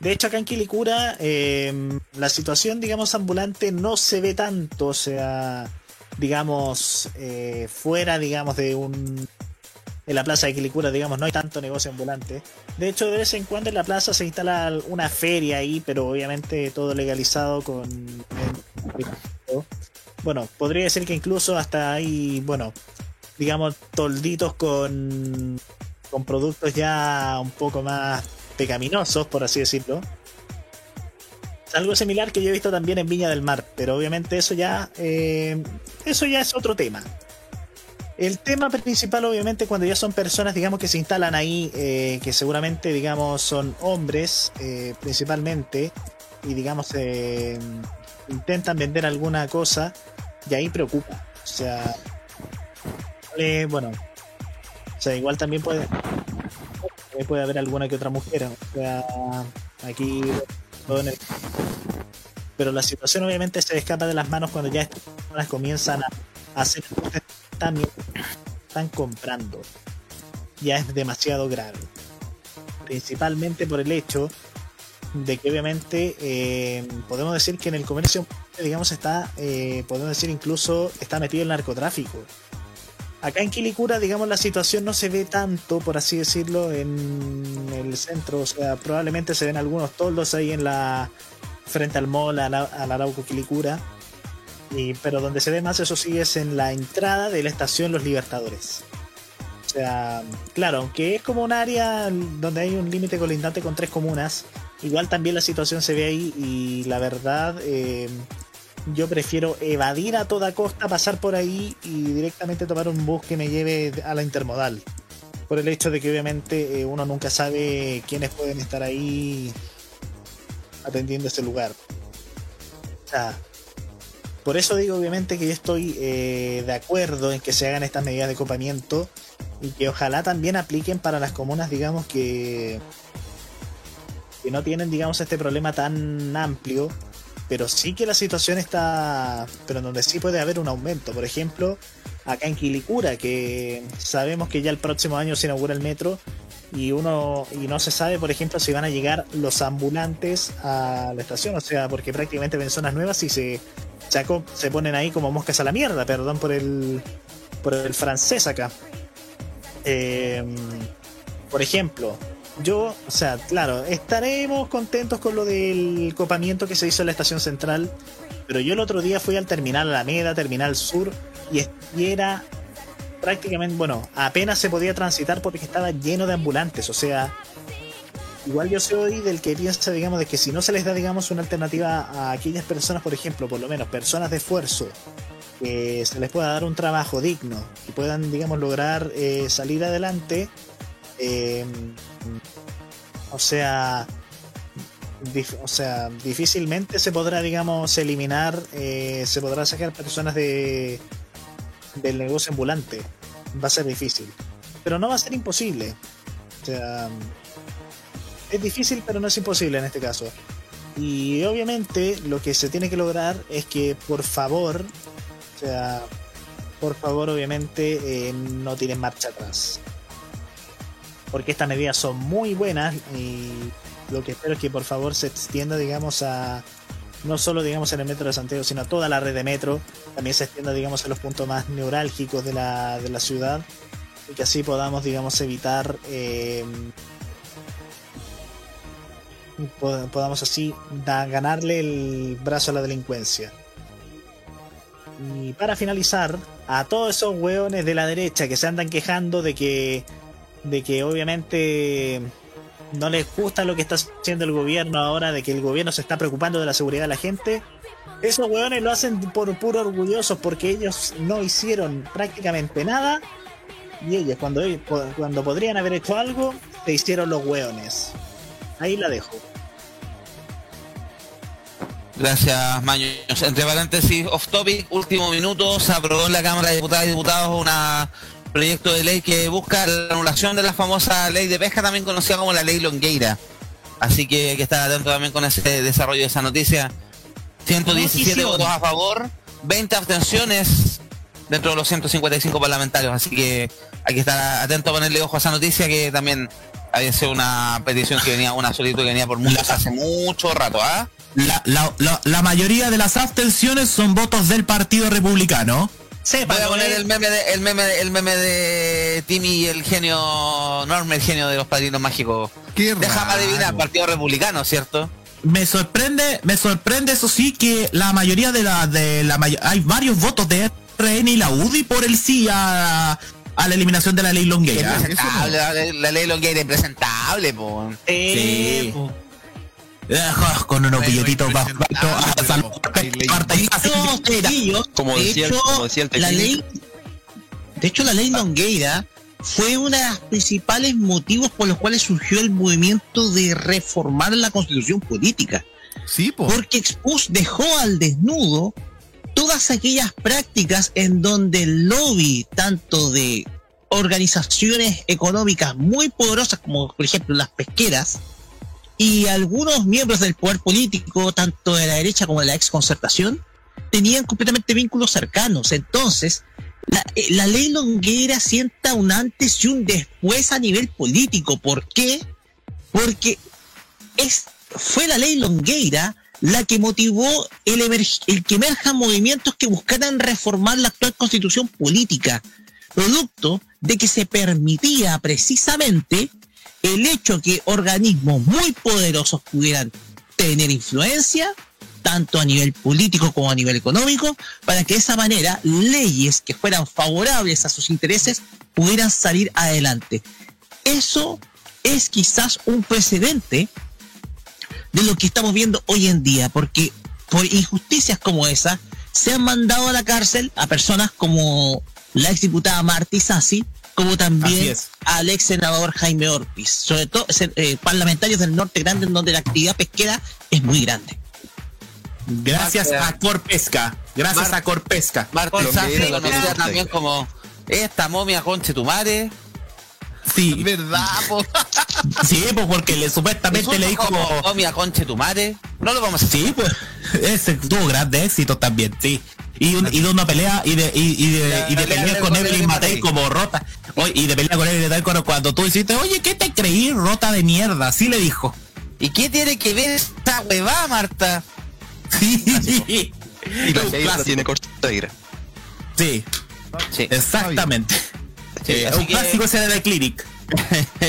Speaker 8: De hecho, acá en Quilicura, eh, la situación, digamos, ambulante no se ve tanto, o sea, digamos, fuera, digamos, de un... En la plaza de Quilicura, digamos, no hay tanto negocio ambulante. De hecho, de vez en cuando en la plaza se instala una feria ahí, pero obviamente todo legalizado con... Bueno, podría decir que incluso hasta hay, bueno, digamos, tolditos con, con productos ya un poco más pecaminosos, por así decirlo. Algo similar que yo he visto también en Viña del Mar, pero obviamente eso ya, eh, eso ya es otro tema. El tema principal, obviamente, cuando ya son personas, digamos, que se instalan ahí, eh, que seguramente, digamos, son hombres, eh, principalmente, y digamos, eh, intentan vender alguna cosa, y ahí preocupa. O sea, bueno, o sea, igual también puede, puede haber alguna que otra mujer, o sea, aquí, todo en el- pero la situación obviamente se escapa de las manos cuando ya estas personas comienzan a hacer también están comprando. Ya es demasiado grave. Principalmente por el hecho de que obviamente eh, podemos decir que en el comercio, digamos, está, eh, podemos decir incluso está metido el narcotráfico. Acá en Quilicura, digamos, la situación no se ve tanto, por así decirlo, en el centro. O sea, probablemente se ven algunos toldos ahí en la frente al mall, al, al Arauco Quilicura. Y, pero donde se ve más, eso sí, es en la entrada de la estación Los Libertadores. O sea, claro, aunque es como un área donde hay un límite colindante con tres comunas, igual también la situación se ve ahí y la verdad eh, yo prefiero evadir a toda costa, pasar por ahí y directamente tomar un bus que me lleve a la intermodal. Por el hecho de que obviamente eh, uno nunca sabe quiénes pueden estar ahí atendiendo ese lugar. O sea, por eso digo obviamente que yo estoy eh, de acuerdo en que se hagan estas medidas de copamiento y que ojalá también apliquen para las comunas, digamos, que, que no tienen, digamos, este problema tan amplio, pero sí que la situación está, pero en donde sí puede haber un aumento. Por ejemplo, acá en Quilicura, que sabemos que ya el próximo año se inaugura el metro y uno y no se sabe, por ejemplo, si van a llegar los ambulantes a la estación, o sea, porque prácticamente ven zonas nuevas y se, se, ponen ahí como moscas a la mierda, perdón por el, por el francés acá. Eh, por ejemplo, yo, o sea, claro, estaremos contentos con lo del copamiento que se hizo en la estación central, pero yo el otro día fui al terminal Alameda, terminal sur, y era prácticamente, bueno, apenas se podía transitar porque estaba lleno de ambulantes, o sea, igual yo soy del que piensa, digamos, de que si no se les da, digamos, una alternativa a aquellas personas, por ejemplo, por lo menos personas de esfuerzo, que se les pueda dar un trabajo digno y puedan, digamos, lograr eh, salir adelante, eh, o sea, o sea, difícilmente se podrá, digamos, eliminar, eh, se podrá sacar personas de del negocio ambulante. Va a ser difícil, pero no va a ser imposible. O sea, es difícil, pero no es imposible en este caso. Y obviamente lo que se tiene que lograr es que, por favor, o sea, por favor, obviamente, eh, no tiren marcha atrás. Porque estas medidas son muy buenas y lo que espero es que por favor se extienda, digamos, a no solo, digamos, en el metro de Santiago, sino a toda la red de metro. También se extienda, digamos, a los puntos más neurálgicos de la, de la ciudad. y que así podamos, digamos, evitar eh, pod- podamos así ganarle el brazo a la delincuencia. Y para finalizar, a todos esos hueones de la derecha que se andan quejando de que, de que obviamente no les gusta lo que está haciendo el gobierno ahora, de que el gobierno se está preocupando de la seguridad de la gente, esos hueones lo hacen por puro orgullosos porque ellos no hicieron prácticamente nada y ellos cuando, cuando podrían haber hecho algo, se hicieron los hueones. Ahí la dejo.
Speaker 2: Gracias, Maño. Entre paréntesis, off topic, último minuto, se aprobó en la Cámara de Diputadas y Diputados un proyecto de ley que busca la anulación de la famosa ley de pesca, también conocida como la ley Longueira. Así que hay que estar atento también con ese desarrollo de esa noticia. 117
Speaker 4: Notición.
Speaker 2: votos a favor, 20 abstenciones dentro de los 155 parlamentarios. Así que hay que estar atento a ponerle ojo a esa noticia que también había sido una petición que venía, una solicitud que venía por muchos hace mucho rato, ¿ah?
Speaker 5: La, la- la- la mayoría de las abstenciones son votos del Partido Republicano.
Speaker 4: Sepa,
Speaker 2: Voy a poner
Speaker 4: es-
Speaker 2: el meme de, el meme de- el meme de Timmy y el genio Norme, el genio de los padrinos mágicos.
Speaker 1: Qué
Speaker 2: Déjame adivinar, Partido Republicano, ¿cierto?
Speaker 5: Me sorprende, me sorprende eso sí que la mayoría de la de la hay varios votos de RN y la UDI por el sí a, a la eliminación de la ley Longueira.
Speaker 2: Impresentable, la, ley- la ley Longueira impresentable, po.
Speaker 5: Sí.
Speaker 4: po.
Speaker 5: Con unos billetitos más
Speaker 3: chiquillos,
Speaker 6: Como
Speaker 3: de
Speaker 6: decía
Speaker 3: hecho,
Speaker 6: como decía el
Speaker 3: la ley, de hecho, la ley Longueira fue uno de los principales motivos por los cuales surgió el movimiento de reformar la constitución política.
Speaker 1: Sí, po.
Speaker 3: porque expuso, dejó al desnudo todas aquellas prácticas en donde el lobby, tanto de organizaciones económicas muy poderosas como por ejemplo las pesqueras, y algunos miembros del poder político, tanto de la derecha como de la exconcertación, tenían completamente vínculos cercanos. Entonces, la, eh, ley Longueira sienta un antes y un después a nivel político. ¿Por qué? Porque es, fue la ley Longueira la que motivó el, el que emerjan movimientos que buscaran reformar la actual constitución política, producto de que se permitía precisamente el hecho que organismos muy poderosos pudieran tener influencia, tanto a nivel político como a nivel económico, para que de esa manera leyes que fueran favorables a sus intereses pudieran salir adelante. Eso es quizás un precedente de lo que estamos viendo hoy en día, porque por injusticias como esa se han mandado a la cárcel a personas como la exdiputada Marty Sassi, como también al ex senador Jaime Orpiz, sobre todo eh, parlamentarios del norte grande, en donde la actividad pesquera es muy grande.
Speaker 5: Gracias
Speaker 2: Marta.
Speaker 5: a Corpesca. Gracias
Speaker 2: Mar-
Speaker 5: a Corpesca.
Speaker 6: Pregunta.
Speaker 2: también como esta momia conche tu madre.
Speaker 5: Sí,
Speaker 1: ¿Verdad, po?
Speaker 5: sí, pues porque le, supuestamente le dijo.
Speaker 2: como momia conche tu madre. No lo vamos a hacer.
Speaker 5: Sí, pues ese tuvo grandes éxitos también, sí. Y, un- y de una pelea y de, y, y de,
Speaker 2: La
Speaker 5: y de
Speaker 2: pelea
Speaker 5: pelear con
Speaker 2: con
Speaker 5: Evelyn Matei como rota. Oye, y de pelear con Evelyn Matei cuando, cuando tú hiciste, oye, ¿qué te creí, rota de mierda? Así le dijo.
Speaker 2: ¿Y qué tiene que ver esta huevada, Marta?
Speaker 5: Sí,
Speaker 6: Y la tiene Corteira.
Speaker 5: sí,
Speaker 2: Sí.
Speaker 5: exactamente.
Speaker 2: Sí, así
Speaker 5: un
Speaker 2: que-
Speaker 5: clásico ese de Clinic.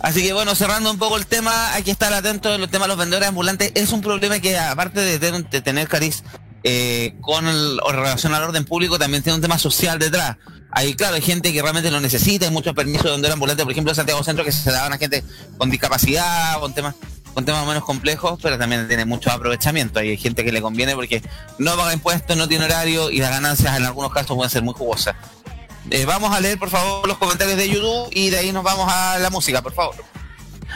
Speaker 2: Así que bueno, cerrando un poco el tema, hay que estar atento en los temas de los vendedores ambulantes. Es un problema que aparte de, tener- de tener cariz eh, con el, o relación al orden público, también tiene un tema social detrás. Hay, claro, hay gente que realmente lo necesita, hay muchos permisos de vendedor ambulante, por ejemplo, en Santiago Centro, que se daban a gente con discapacidad, con temas con temas menos complejos, pero también tiene mucho aprovechamiento. Hay gente que le conviene porque no paga impuestos, no tiene horario y las ganancias en algunos casos pueden ser muy jugosas. Eh, vamos a leer, por favor, los comentarios de YouTube y de ahí nos vamos a la música, por favor.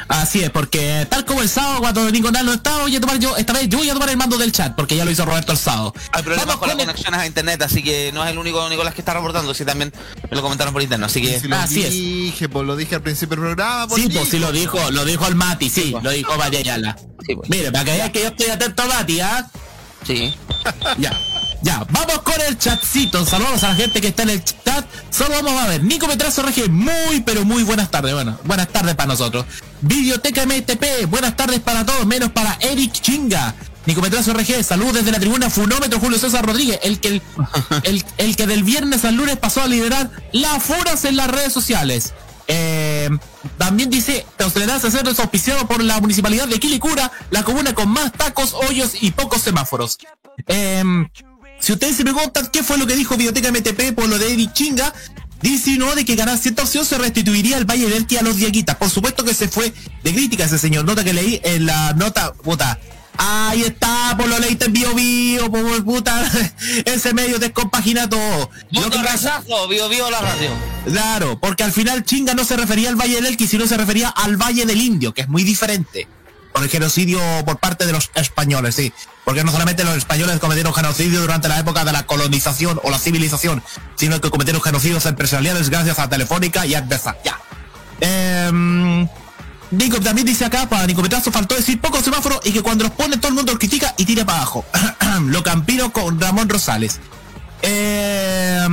Speaker 5: Así es, porque tal como el sábado cuando Nicolás no estaba, voy a tomar yo, esta vez yo voy a tomar el mando del chat, porque ya lo hizo Roberto el sábado.
Speaker 2: Hay problemas
Speaker 5: Vamos
Speaker 2: con las
Speaker 5: con
Speaker 2: conexiones a internet, así que no es el único Nicolás que está reportando, sí también me lo comentaron por interno, así que
Speaker 1: Si lo
Speaker 5: Así es.
Speaker 1: dije, pues lo dije al principio del programa.
Speaker 5: Sí,
Speaker 1: Nico.
Speaker 5: pues sí lo dijo, lo dijo el Mati, sí,
Speaker 2: pues.
Speaker 5: lo dijo Mati Ayala.
Speaker 2: Sí, pues.
Speaker 5: Mire, para que vean que yo estoy atento a Mati, ¿ah?
Speaker 2: sí.
Speaker 5: Ya, ya, vamos con el chatcito. Saludos a la gente que está en el chat. Solo vamos a ver. Nico Petrazo RG, muy pero muy buenas tardes. Bueno, buenas tardes para nosotros. Videoteca MTP, buenas tardes para todos, menos para Eric Chinga. Nicometrazo RG, salud desde la tribuna Funómetro Julio César Rodríguez, el que, el, el- el que del viernes al lunes pasó a liderar las furas en las redes sociales. Eh, también dice, Tolerancia Cero es auspiciado por la municipalidad de Quilicura, la comuna con más tacos, hoyos y pocos semáforos. Eh, si ustedes se preguntan qué fue lo que dijo Biblioteca MTP por lo de Eddie Chinga, dice no de que ganar cierta opción se restituiría el Valle del Elqui a los Diaguitas. Por supuesto que se fue de crítica ese señor. Nota que leí en la nota, puta. Ahí está, por lo leíste en bio bio, por puta, ese medio descompagina todo. Lo que
Speaker 2: vivo la radio.
Speaker 5: Claro, porque al final Chinga no se refería al Valle del Elqui, sino se refería al Valle del Indio, que es muy diferente. El genocidio por parte de los españoles, sí. Porque no solamente los españoles cometieron genocidio durante la época de la colonización o la civilización, sino que cometieron genocidios empresariales gracias a Telefónica y a Advesa. Ya. Em, Nico también dice acá, para Nicometrazo faltó decir poco semáforo y que cuando los pone todo el mundo los critica y tira para abajo. Lo campino con Ramón Rosales. Eh,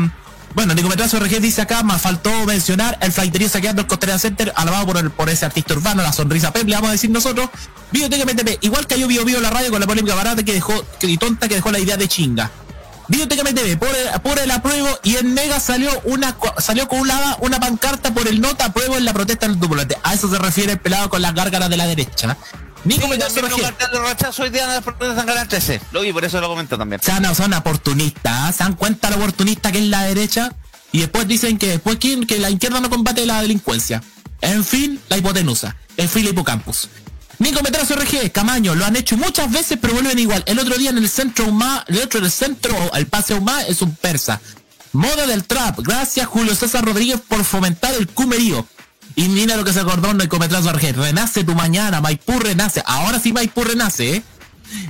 Speaker 5: bueno, Nicometrazo RG dice acá, más faltó mencionar el flighterío saqueando el Costanera Center, alabado por, ese artista urbano, la sonrisa Pep, le vamos a decir nosotros. Biblioteca MTP, igual cayó Bio Bio la radio con la polémica barata que dejó, que, y tonta que dejó la idea de chinga. Biblioteca MTV, por el, el apruebo y en Mega salió una salió con una, una pancarta por el nota apruebo en la protesta del tupulante. A eso se refiere el pelado con las gárgaras de la derecha. Nico
Speaker 2: Sí, cartel de rechazo hoy día en las protestas en Canal 13. Lo vi, por eso lo comento también.
Speaker 5: No son oportunistas, ¿eh? se dan cuenta lo oportunista que es la derecha y después dicen que después quieren que la izquierda no combate la delincuencia. En fin, la hipotenusa. En fin, la hipocampus. Nico Metrazo RG, Camaño, lo han hecho muchas veces, pero vuelven igual. El otro día en el centro Humá, el otro en el centro, el paseo Humá es un persa. Moda del trap. Gracias, Julio César Rodríguez, por fomentar el cumerío. Y mira lo que se acordó Nico Metrazo RG. Renace tu mañana, Maipú renace. Ahora sí Maipú renace, ¿eh?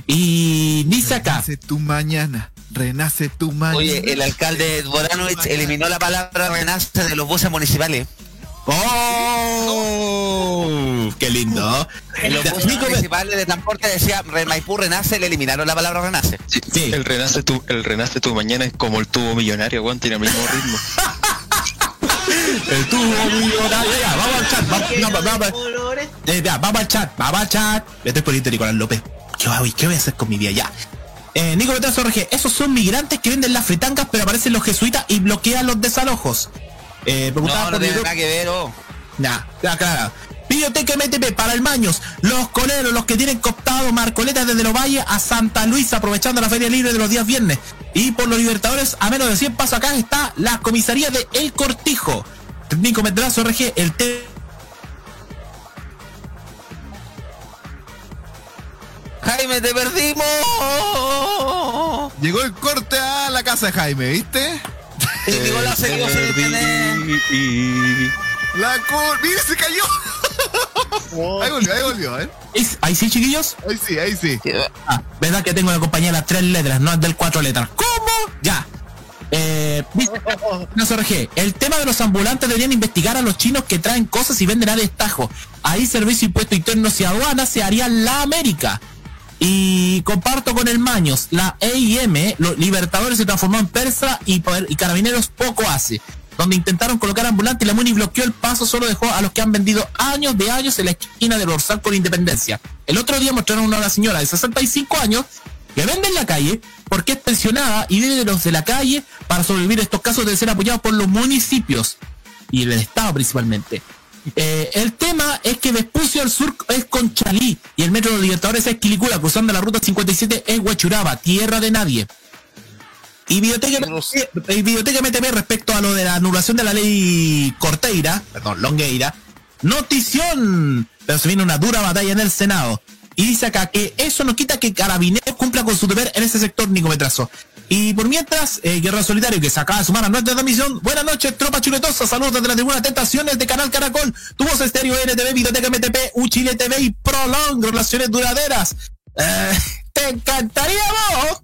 Speaker 5: Y dice acá.
Speaker 1: Renace tu mañana, renace tu mañana.
Speaker 2: Oye, el alcalde Boranovich eliminó la palabra renace de los buses municipales.
Speaker 5: ¡Oh! ¡Qué lindo!
Speaker 2: En los buses
Speaker 5: Nico,
Speaker 2: municipales de transporte decía Maipú renace, le eliminaron la palabra renace.
Speaker 6: Sí,
Speaker 5: Sí.
Speaker 6: El renace tu, el renace tu mañana es como el tubo millonario, weón, tiene el mismo ritmo.
Speaker 5: el tubo millonario. Ya, vamos al chat. Vamos, no, vamos, eh, ya, vamos al chat. Vamos al chat. Estoy poniendo Nicolás López. ¿Qué voy, ¿Qué voy a hacer con mi día? Ya. Eh, Nico Betazo RG, esos son migrantes que venden las fritangas, pero aparecen los jesuitas y bloquean los desalojos. Eh, preguntaba
Speaker 2: No, no
Speaker 5: por
Speaker 2: tiene nada que ver, oh.
Speaker 5: Ya, ya, claro. Biblioteca MTP para el Maños, los coleros, los que tienen cooptado Marcoletas desde los valles a Santa Luisa, aprovechando la feria libre de los días viernes. Y por los Libertadores, a menos de 100 pasos acá está la comisaría de El Cortijo. Nico Medrazo RG, el T.
Speaker 2: Jaime, te perdimos.
Speaker 1: Llegó el corte a la casa de Jaime, ¿viste?
Speaker 2: Y se internet.
Speaker 6: Y-
Speaker 1: La cor... ¡Mira, se cayó! Ahí volvió, ahí volvió, ¿eh?
Speaker 5: Ahí- Ahí sí, chiquillos.
Speaker 1: Ahí sí, ahí sí.
Speaker 5: Ah, ¿verdad que tengo la compañía de las tres letras, no es del cuatro letras? ¿Cómo? Ya. Eh, el tema de los ambulantes deberían investigar a los chinos que traen cosas y venden a destajo. Ahí Servicio Impuesto Interno y Aduana se haría la América. Y comparto con el Maños, la EIM, los Libertadores se transformó en persa y, y Carabineros poco hace. Donde intentaron colocar ambulantes y la MUNI bloqueó el paso, solo dejó a los que han vendido años de años en la esquina del Orsal con Independencia. El otro día mostraron a una señora de 65 años que vende en la calle porque es pensionada y vive de los de la calle para sobrevivir a estos casos de ser apoyados por los municipios y el Estado principalmente. Eh, el tema es que Vespucio al sur es Conchalí y el metro de los Libertadores es Quilicura, cruzando la ruta 57 es Huachuraba, tierra de nadie. Y Biblioteca, y Biblioteca MTP respecto a lo de la anulación de la ley Corteira, perdón, Longueira, notición, pero se viene una dura batalla en el Senado. Y dice acá que eso no quita que Carabineros cumpla con su deber en ese sector, Nico Metrazo. Y por mientras, eh, Guerra Solitario, que se acaba de sumar a nuestra transmisión, buenas noches, tropa chuletosa, saludos desde la tribuna Tentaciones de Canal Caracol, tu voz estéreo NTV, Biblioteca MTP, Uchile TV y Prolong, relaciones duraderas. Eh, ¿Te encantaría vos?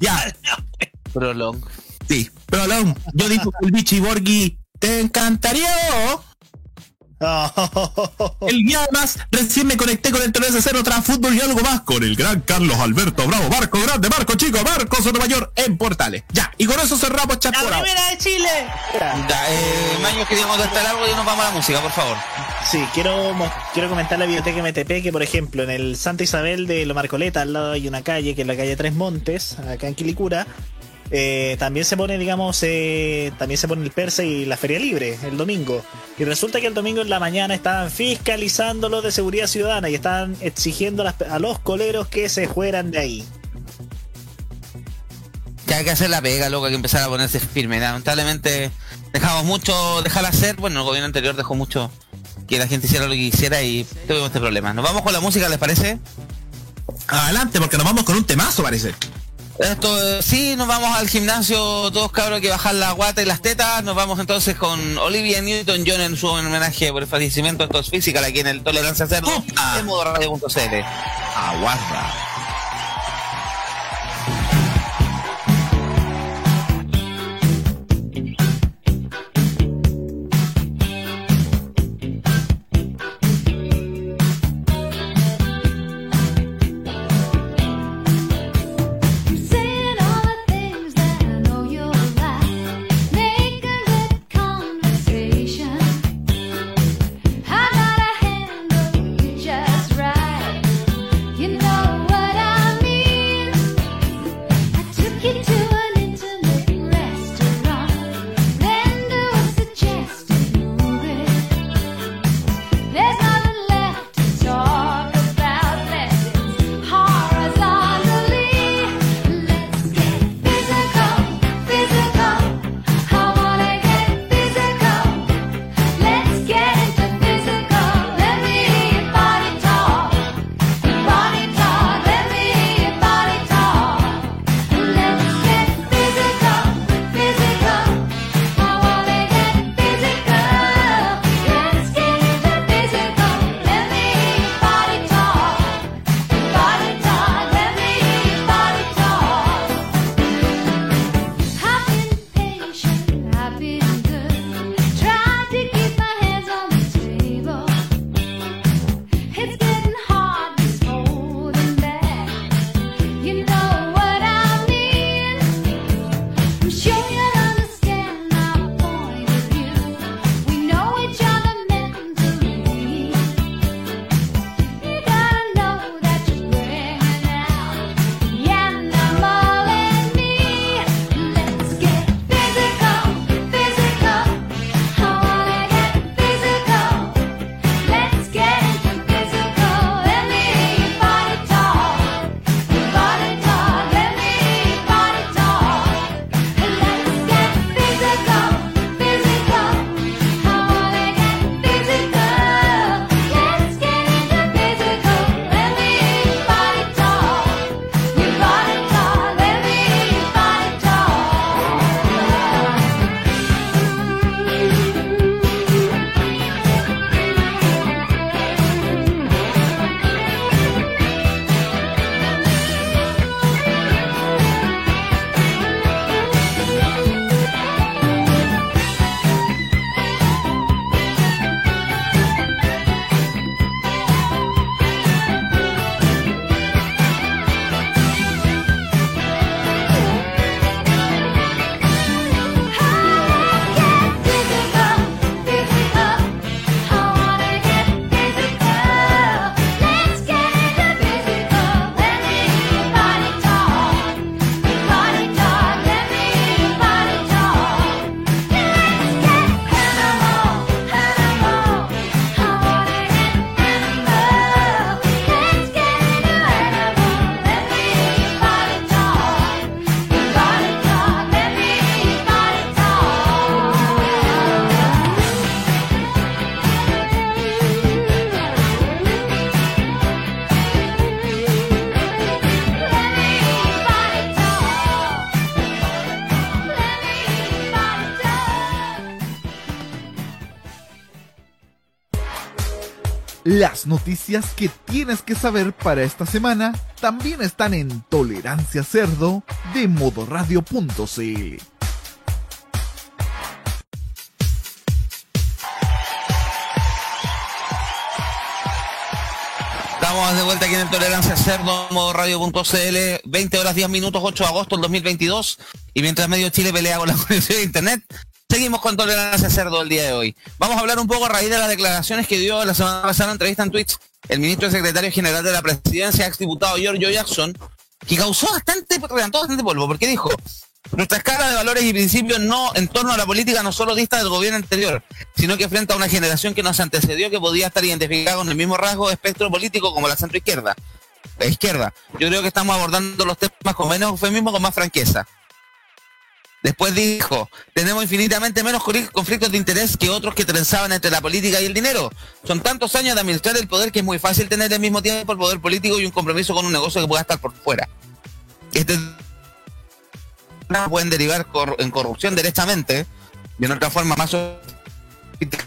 Speaker 5: Ya,
Speaker 2: Prolong.
Speaker 5: sí, Prolong, yo digo el bichi Borghi, ¿te encantaría vos? El día más, recién me conecté con el Tolerancia Cero tras fútbol y algo más con el gran Carlos Alberto Bravo. Marco grande, Marco chico, Marco Sotomayor en Portales. Ya, y con eso cerramos chat
Speaker 4: ¡La primera de Chile!
Speaker 9: Ya, eh, Maño, quería contestar algo y nos vamos a la música, por favor.
Speaker 8: Sí, quiero, quiero comentar la biblioteca MTP que, por ejemplo, en el Santa Isabel de Lo Marcoleta, al lado hay una calle que es la calle Tres Montes, acá en Quilicura. Eh, también se pone, digamos, eh, también se pone el persa y la feria libre el domingo. Y resulta que el domingo en la mañana estaban fiscalizando los de seguridad ciudadana y estaban exigiendo a, las- a los coleros que se fueran de ahí.
Speaker 9: Que hay que hacer la pega, loco, hay que empezar a ponerse firme. Lamentablemente dejamos mucho dejar hacer. Bueno, el gobierno anterior dejó mucho que la gente hiciera lo que quisiera y tuvimos este problema. Nos vamos con la música, ¿les parece?
Speaker 5: Adelante, porque nos vamos con un temazo, parece.
Speaker 9: Esto, sí, nos vamos al gimnasio, todos cabros que bajar la guata y las tetas. Nos vamos entonces con Olivia Newton-John en su homenaje por el fallecimiento. Esto es física, aquí en el Tolerancia Cerdo,
Speaker 5: Opa.
Speaker 9: en modo radio.cl. Aguarda.
Speaker 1: Noticias que tienes que saber para esta semana también están en Tolerancia Cerdo de modoradio.cl.
Speaker 2: Estamos de vuelta aquí en el Tolerancia Cerdo, modo radio.cl, 20 horas 10 minutos, 8 de agosto del 2022. Y mientras medio Chile pelea con la conexión de Internet, seguimos con Tolerancia Cerdo el día de hoy. Vamos a hablar un poco a raíz de las declaraciones que dio la semana pasada en entrevista en Twitch el ministro secretario general de la presidencia, exdiputado Giorgio Jackson, que causó bastante, levantó bastante polvo, porque dijo, nuestra escala de valores y principios no en torno a la política no solo dista del gobierno anterior, sino que frente a una generación que nos antecedió que podía estar identificada con el mismo rasgo de espectro político como la centroizquierda. La izquierda. Yo creo que estamos abordando los temas con menos eufemismo, con más franqueza. Después dijo, tenemos infinitamente menos conflictos de interés que otros que trenzaban entre la política y el dinero. Son tantos años de administrar el poder que es muy fácil tener al mismo tiempo el poder político y un compromiso con un negocio que pueda estar por fuera. Este pueden derivar cor- en corrupción directamente y en otra forma más sofisticada.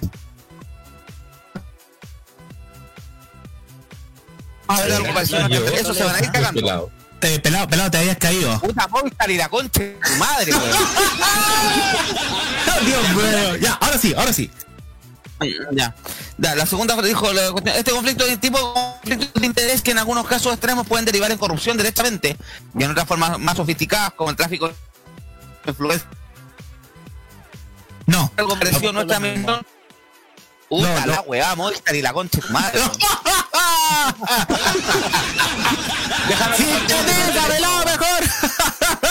Speaker 2: Vamos a ver algo parecido. Eso se van a ir cagando.
Speaker 5: Eh, pelado, pelado, te habías caído.
Speaker 2: Puta Movistar y la concha de tu madre, weón.
Speaker 5: Oh, Dios mío. Ya, ahora sí, ahora sí.
Speaker 2: Ya. Ya, la segunda dijo la cuestión, este conflicto es tipo de conflicto de interés que en algunos casos extremos pueden derivar en corrupción directamente y en otras formas más sofisticadas como el tráfico de influencia.
Speaker 5: No.
Speaker 2: Algo parecido
Speaker 8: no,
Speaker 2: nuestra
Speaker 8: no, no.
Speaker 2: misión. Puta
Speaker 5: No,
Speaker 2: la
Speaker 5: no.
Speaker 2: weá, Movistar y la concha de tu madre. Déjame
Speaker 5: Sí, pelado mejor.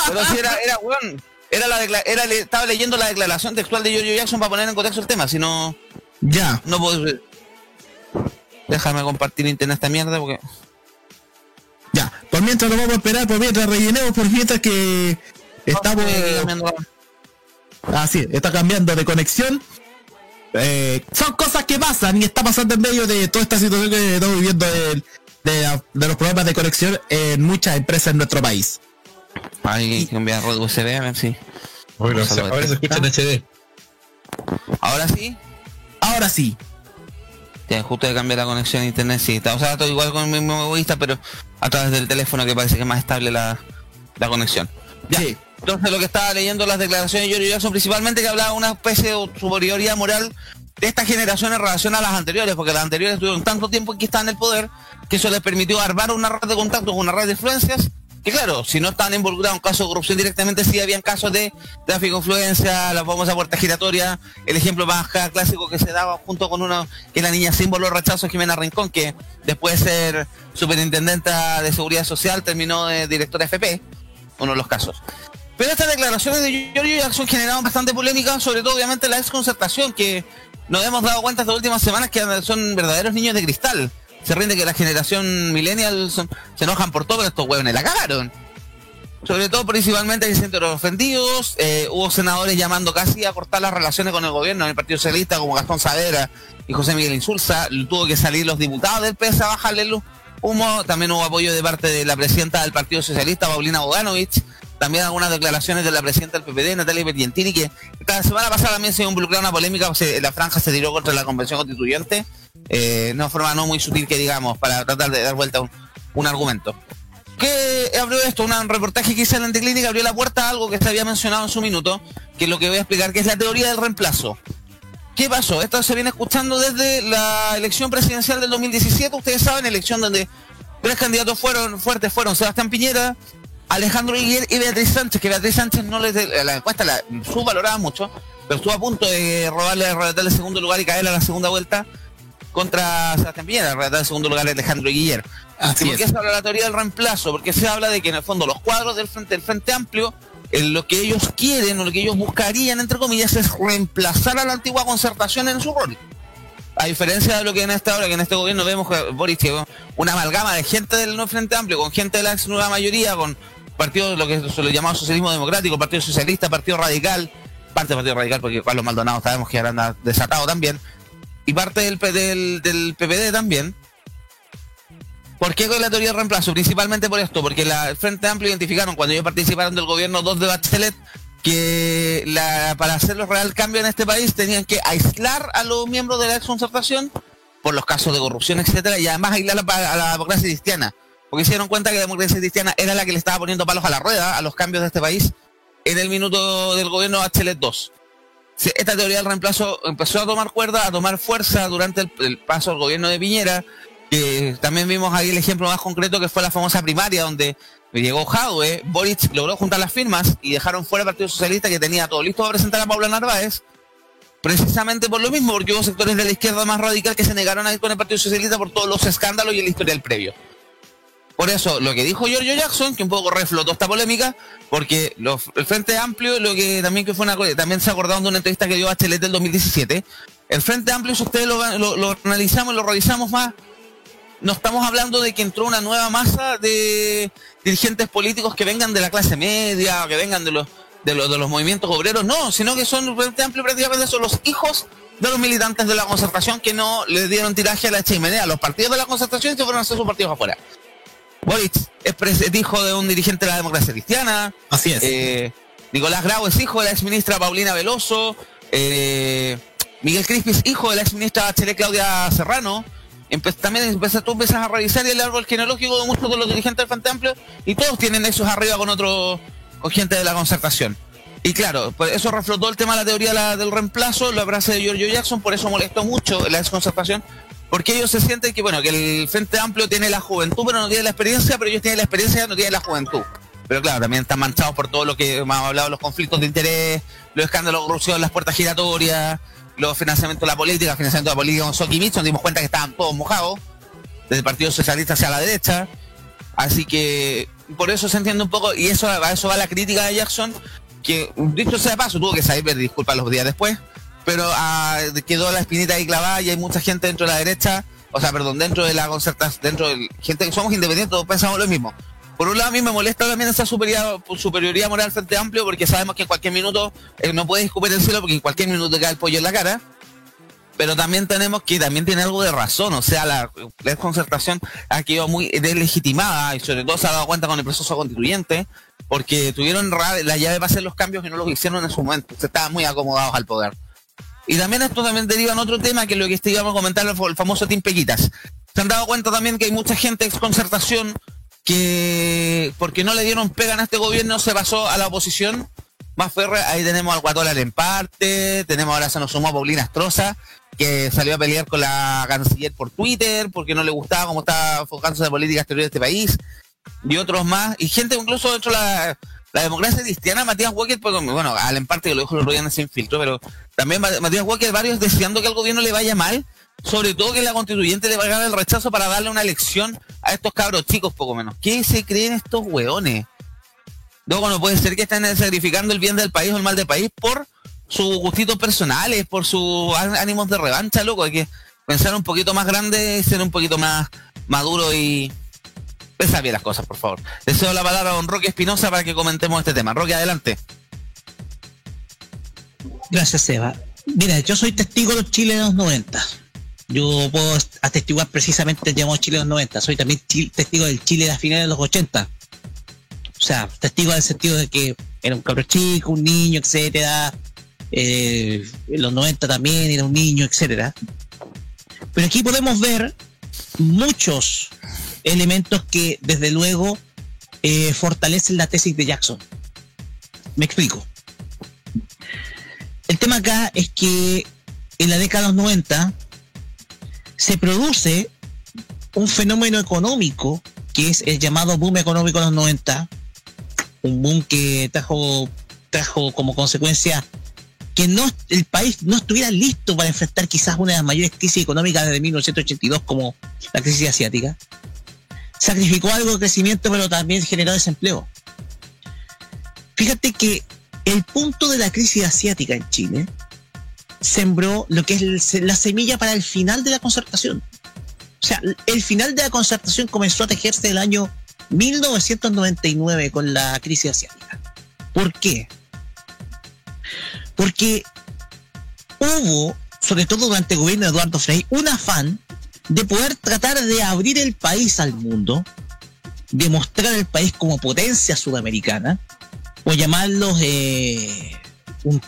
Speaker 2: Pero sí era, era weón. Era la era, le- estaba leyendo la declaración textual de Giorgio Jackson para poner en contexto el tema, si no,
Speaker 5: Ya.
Speaker 2: no puedo. Déjame compartir internet esta mierda porque.
Speaker 5: Ya, por mientras lo vamos a esperar, por mientras rellenemos, por mientras que estamos... Así, es, está cambiando de conexión. Eh, son cosas que pasan y está pasando en medio de toda esta situación que estamos viviendo de, de la- de los problemas de conexión en muchas empresas en nuestro país.
Speaker 2: Hay que enviar red USB, a ver si.
Speaker 6: Bueno,
Speaker 2: Vamos a lo
Speaker 6: ahora se escucha en HD.
Speaker 2: Ahora sí.
Speaker 5: Ahora sí,
Speaker 2: Ya, justo de cambiar la conexión a internet, sí. Está, o sea, estoy igual con mi mismo egoísta, pero a través del teléfono que parece que es más estable la, la conexión. Ya.
Speaker 5: Sí.
Speaker 2: Entonces lo que estaba leyendo las declaraciones de Giorgio Jackson principalmente que hablaba de una especie de superioridad moral de esta generación en relación a las anteriores, porque las anteriores tuvieron tanto tiempo que estaban en el poder que eso les permitió armar una red de contactos, una red de influencias, que claro, si no estaban involucrados en casos de corrupción directamente, sí habían casos de tráfico de influencia, la famosa puerta giratoria, el ejemplo más clásico que se daba junto con una, que la niña símbolo rechazo Jimena Rincón, que después de ser superintendenta de seguridad social terminó de directora FP, uno de los casos. Pero estas declaraciones de Giorgio Jackson generaron bastante polémica, sobre todo obviamente la desconcertación que nos hemos dado cuenta estas últimas semanas que son verdaderos niños de cristal. Se rinde que la generación millennial son- se enojan por todo, pero estos huevones la cagaron. Sobre todo principalmente hay centros ofendidos, eh, hubo senadores llamando casi a cortar las relaciones con el gobierno en el Partido Socialista como Gastón Saavedra y José Miguel Insulza, tuvo que salir los diputados del PS a bajarle el humo, también hubo apoyo de parte de la presidenta del Partido Socialista, Paulina Boganovich, también algunas declaraciones de la presidenta del PPD, Natalia Pergentini, que la semana pasada también se involucró en una polémica, se- la franja se tiró contra la convención constituyente, eh, de una forma no muy sutil que digamos, para tratar de dar vuelta un, un argumento. ¿Qué abrió esto? Un reportaje que hice en la Anticlínica abrió la puerta a algo que se había mencionado en su minuto, que es lo que voy a explicar, que es la teoría del reemplazo. ¿Qué pasó? Esto se viene escuchando desde la elección presidencial del 2017. Ustedes saben, elección donde tres candidatos fueron fuertes fueron Sebastián Piñera, Alejandro Higuer y Beatriz Sánchez, que Beatriz Sánchez no les de- la encuesta la subvaloraba mucho, pero estuvo a punto de robarle, arrebatarle el segundo lugar y caer a la segunda vuelta contra Sebastián Piñera, arrebatar el segundo lugar a Alejandro Higuer.
Speaker 5: Así
Speaker 2: ¿Y ¿Por qué
Speaker 5: es.
Speaker 2: se habla de la teoría del reemplazo? Porque se habla de que en el fondo los cuadros del Frente, del frente Amplio, en lo que ellos quieren o lo que ellos buscarían, entre comillas, es reemplazar a la antigua concertación en su rol. A diferencia de lo que en esta hora, que en este gobierno vemos Boris que una amalgama de gente del no Frente Amplio con gente de la ex nueva mayoría, con partidos, lo que se lo llamamos socialismo democrático, Partido Socialista, Partido Radical, parte del Partido Radical, porque Carlos Maldonado sabemos que ahora anda desatado también, y parte del, del, del PPD también. ¿Por qué con la teoría del reemplazo? Principalmente por esto, porque la el Frente Amplio identificaron cuando ellos participaron del gobierno dos de Bachelet que para hacer los real cambio en este país tenían que aislar a los miembros de la ex concertación por los casos de corrupción, etcétera, y además aislar a la, a la democracia cristiana. Porque se dieron cuenta que la democracia cristiana era la que le estaba poniendo palos a la rueda a los cambios de este país en el minuto del gobierno Bachelet 2. Sí, Esta teoría del reemplazo empezó a tomar cuerda, a tomar fuerza durante el, paso al gobierno de Piñera, que también vimos ahí el ejemplo más concreto que fue la famosa primaria donde llegó Jadwe, Boric logró juntar las firmas y dejaron fuera el Partido Socialista que tenía todo listo para presentar a Paula Narváez, precisamente por lo mismo, porque hubo sectores de la izquierda más radical que se negaron a ir con el Partido Socialista por todos los escándalos y el historial previo. Por eso, lo que dijo Giorgio Jackson, que un poco reflotó esta polémica, porque el Frente Amplio, lo que también que fue una también se acordaron de una entrevista que dio Bachelet del 2017, el Frente Amplio, si ustedes lo, lo- lo analizamos y lo revisamos más, no estamos hablando de que entró una nueva masa de dirigentes políticos que vengan de la clase media, que vengan de los de los, de los movimientos obreros, no, sino que son el Frente Amplio prácticamente son los hijos de los militantes de la concertación que no le dieron tiraje a la chimenea a los partidos de la concertación se fueron a hacer sus partidos afuera. Boric es, hijo de un dirigente de la democracia cristiana.
Speaker 5: Así es.
Speaker 2: Eh, Nicolás Grau es hijo de la exministra Paulina Veloso. eh, Miguel Crispi es hijo de la exministra Bachelet Claudia Serrano. Empe- también empieza, tú empiezas a revisar el árbol genealógico de muchos de los dirigentes del Frente Amplio y todos tienen nexos arriba con otro, con gente de la concertación. Y claro, pues eso reflotó el tema de la teoría la- del reemplazo, la frase de Giorgio Jackson, por eso molestó mucho la desconcertación, porque ellos se sienten que, bueno, que el Frente Amplio tiene la juventud, pero no tiene la experiencia, pero ellos tienen la experiencia no tienen la juventud. Pero claro, también están manchados por todo lo que hemos hablado, los conflictos de interés, los escándalos de corrupción, las puertas giratorias, los financiamientos de la política, financiamiento de la política con Soki Mitch, nos dimos cuenta que estaban todos mojados, desde el Partido Socialista hacia la derecha. Así que por eso se entiende un poco, y eso a eso va la crítica de Jackson, que dicho sea de paso, tuvo que salir pedir disculpas los días después, pero ah, quedó la espinita ahí clavada y hay mucha gente dentro de la derecha, o sea, perdón, dentro de la concertación, dentro de gente que somos independientes, todos pensamos lo mismo. Por un lado, a mí me molesta también esa superioridad, superioridad moral frente amplio, porque sabemos que en cualquier minuto eh, no puedes escupir el cielo, porque en cualquier minuto te cae el pollo en la cara pero también tenemos que también tiene algo de razón, o sea, la, la desconcertación ha quedado muy deslegitimada y sobre todo se ha dado cuenta con el proceso constituyente, porque tuvieron la llave para hacer los cambios y no los hicieron en su momento, se estaban muy acomodados al poder. Y también esto también deriva en otro tema que lo que este íbamos a comentar, el, famoso Team Pequitas. Se han dado cuenta también que hay mucha gente ex concertación que porque no le dieron pega a este gobierno se pasó a la oposición más férrea. Ahí tenemos al Guatola en parte, tenemos ahora se nos sumó a Paulina Astroza, que salió a pelear con la canciller por Twitter porque no le gustaba cómo estaba enfocándose en política exterior de este país, y otros más, y gente incluso dentro de la, la democracia cristiana, Matías Walker, pues, bueno, al parte que lo dijo el día sin filtro, pero también Ma- Matías Walker, varios deseando que al gobierno le vaya mal, sobre todo que la constituyente le vaya el rechazo para darle una lección a estos cabros chicos, poco menos. ¿Qué se creen estos hueones? Luego no puede ser que estén sacrificando el bien del país o el mal del país por sus gustitos personales, por sus ánimos de revancha, loco. Hay que pensar un poquito más grande, ser un poquito más maduro y pensar bien las cosas, por favor. Deseo la palabra a don Roque Espinosa para que comentemos este tema. Roque, adelante.
Speaker 3: Gracias, Seba. Mira, yo soy testigo de los Chile de los 90. Yo puedo atestiguar precisamente el llamado Chile de los 90. Soy también testigo del Chile de las finales de los 80. O sea, testigo en el sentido de que era un cabro chico, un niño, etcétera. Eh, en los 90 también era un niño, etcétera. Pero aquí podemos ver muchos elementos que, desde luego, eh, fortalecen la tesis de Jackson. Me explico. El tema acá es que en la década de los 90 se produce un fenómeno económico que es el llamado boom económico de los 90, un boom que trajo, trajo como consecuencia que no, el país no estuviera listo para enfrentar quizás una de las mayores crisis económicas desde 1982 como la crisis asiática. Sacrificó algo de crecimiento pero también generó desempleo. Fíjate que el punto de la crisis asiática en Chile sembró lo que es la semilla para el final de la concertación. O sea, el final de la concertación comenzó a tejerse el año 1999 con la crisis asiática. ¿Por qué? Porque hubo, sobre todo durante el gobierno de Eduardo Frei, un afán de poder tratar de abrir el país al mundo, de mostrar el país como potencia sudamericana, o llamarlos eh, un,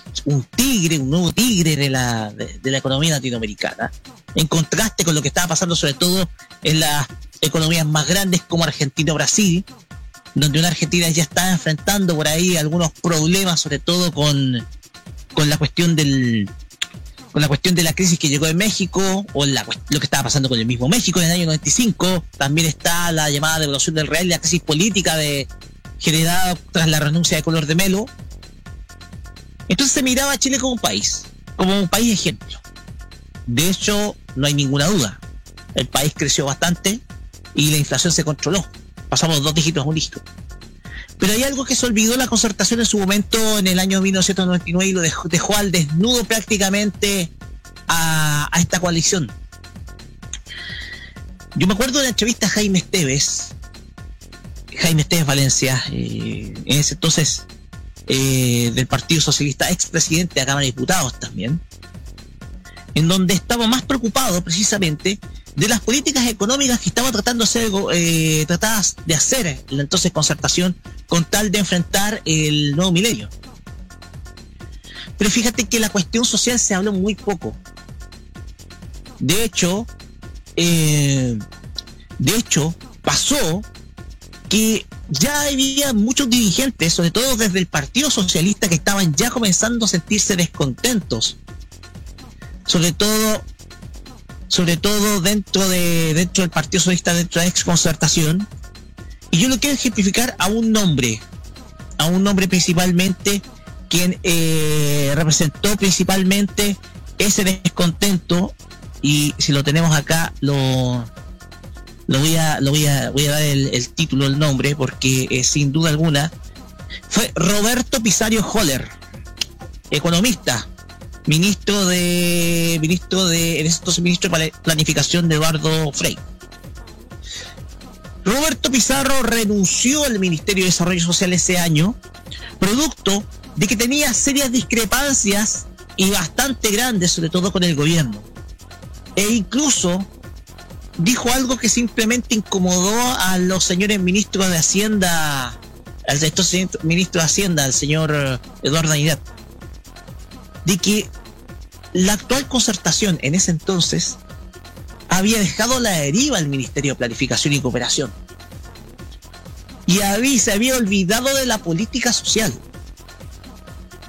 Speaker 3: tigre, un nuevo tigre de la, de la economía latinoamericana, en contraste con lo que estaba pasando sobre todo en las economías más grandes como Argentina o Brasil, donde una Argentina ya está enfrentando por ahí algunos problemas, sobre todo con, con la cuestión del con la cuestión de la crisis que llegó de México, o lo que estaba pasando con el mismo México en el año 95. También está la llamada devolución del real y la crisis política generada tras la renuncia de Color de Melo. Entonces se miraba a Chile como un país, como un país ejemplo. De hecho, no hay ninguna duda. El país creció bastante y la inflación se controló. Pasamos dos dígitos a un dígito. Pero hay algo que se olvidó la concertación en su momento en el año 1999 y lo dejó, al desnudo prácticamente a, a esta coalición. Yo me acuerdo de la entrevista a Jaime Esteves, Jaime Esteves Valencia, eh, en ese entonces eh, del Partido Socialista, expresidente de la Cámara de Diputados también, en donde estaba más preocupado precisamente de las políticas económicas que estaba tratando de hacer, eh, tratadas de hacer la entonces concertación con tal de enfrentar el nuevo milenio. Pero fíjate que la cuestión social se habló muy poco. De hecho, eh, de hecho, pasó que ya había muchos dirigentes, sobre todo desde el Partido Socialista, que estaban ya comenzando a sentirse descontentos. Sobre todo, sobre todo dentro de dentro del Partido Socialista, dentro de la exconcertación. Y yo lo quiero ejemplificar a un nombre, a un nombre principalmente quien eh, representó principalmente ese descontento y si lo tenemos acá lo lo voy a lo voy a voy a dar el, título el nombre porque eh, sin duda alguna fue Roberto Pisario Holler economista ministro de ministro de en entonces ministro de Pla- planificación de Eduardo Frei. Roberto Pizarro renunció al Ministerio de Desarrollo Social ese año producto de que tenía serias discrepancias y bastante grandes sobre todo con el gobierno. E incluso dijo algo que simplemente incomodó a los señores ministros de Hacienda, al entonces ministro de Hacienda, al señor Eduardo Navidad, de que la actual concertación en ese entonces había dejado la deriva al Ministerio de Planificación y Cooperación. Y había, se había olvidado de la política social.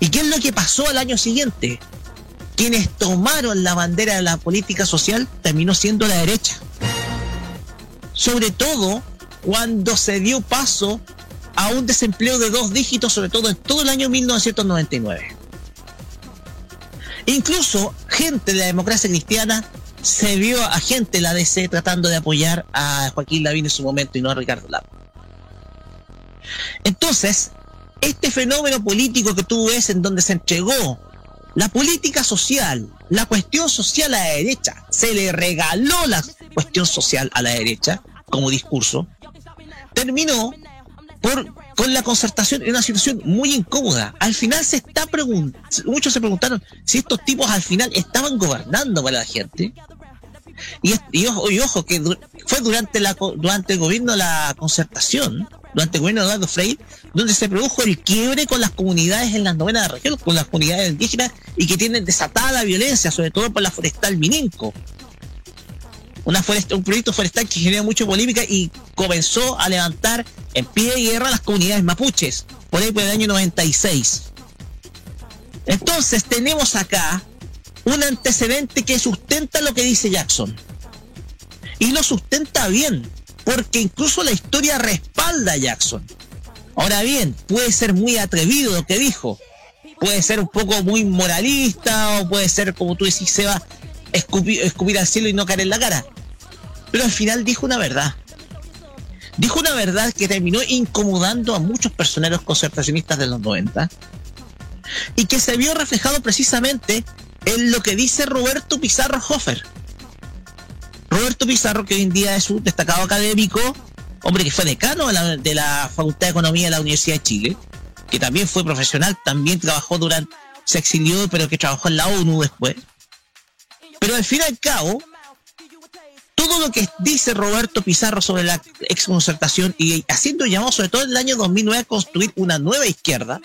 Speaker 3: ¿Y qué es lo que pasó al año siguiente? Quienes tomaron la bandera de la política social terminó siendo la derecha sobre todo cuando se dio paso a un desempleo de dos dígitos, sobre todo en todo el año 1999. Incluso gente de la democracia cristiana se vio a gente de la DC tratando de apoyar a Joaquín Lavín en su momento y no a Ricardo Lago. Entonces, este fenómeno político que tú ves en donde se entregó la política social, la cuestión social a la derecha, se le regaló la cuestión social a la derecha como discurso, terminó por con la concertación en una situación muy incómoda. Al final se está preguntando, muchos se preguntaron si estos tipos al final estaban gobernando para la gente. Y, y ojo, y ojo, que fue durante, la, durante el gobierno de la concertación, durante el gobierno de Eduardo Frei, donde se produjo el quiebre con las comunidades en las novenas regiones, con las comunidades indígenas y que tienen desatada la violencia, sobre todo por la forestal Mininco. Una forest- un proyecto forestal que generó mucha polémica y comenzó a levantar en pie de guerra las comunidades mapuches, por ahí por el año 96. Entonces tenemos acá un antecedente que sustenta lo que dice Jackson. Y lo sustenta bien, porque incluso la historia respalda a Jackson. Ahora bien, puede ser muy atrevido lo que dijo. Puede ser un poco muy moralista o puede ser, como tú decís, Seba, escupir, escupir al cielo y no caer en la cara. Pero al final dijo una verdad. Dijo una verdad que terminó incomodando a muchos personeros concertacionistas de los 90 y que se vio reflejado precisamente en lo que dice Roberto Pizarro Hofer. Roberto Pizarro, que hoy en día es un destacado académico, hombre que fue decano de la, de la Facultad de Economía de la Universidad de Chile, que también fue profesional, también trabajó durante, se exilió, pero que trabajó en la ONU después. Pero al fin y al cabo, todo lo que dice Roberto Pizarro sobre la exconcertación y haciendo llamado sobre todo en el año 2009 a construir una nueva izquierda,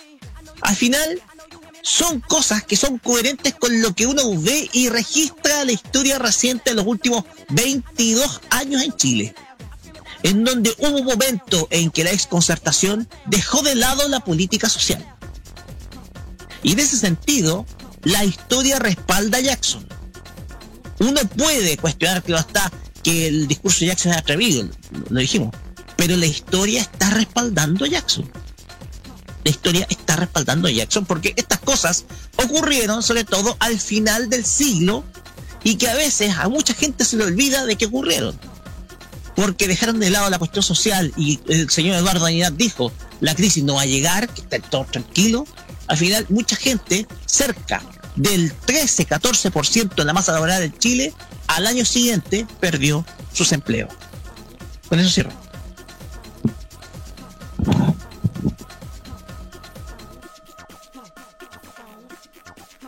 Speaker 3: al final son cosas que son coherentes con lo que uno ve y registra la historia reciente de los últimos 22 años en Chile, en donde hubo un momento en que la exconcertación dejó de lado la política social. Y en ese sentido, la historia respalda a Jackson. Uno puede cuestionar que no está, que el discurso de Jackson es atrevido, lo dijimos, pero la historia está respaldando a Jackson. La historia está respaldando a Jackson porque estas cosas ocurrieron sobre todo al final del siglo y que a veces a mucha gente se le olvida de que ocurrieron. Porque dejaron de lado la cuestión social y el señor Eduardo Añidad dijo, la crisis no va a llegar, que está todo tranquilo. Al final, mucha gente, cerca del 13-14% de la masa laboral de Chile, al año siguiente perdió sus empleos. Con eso cierro.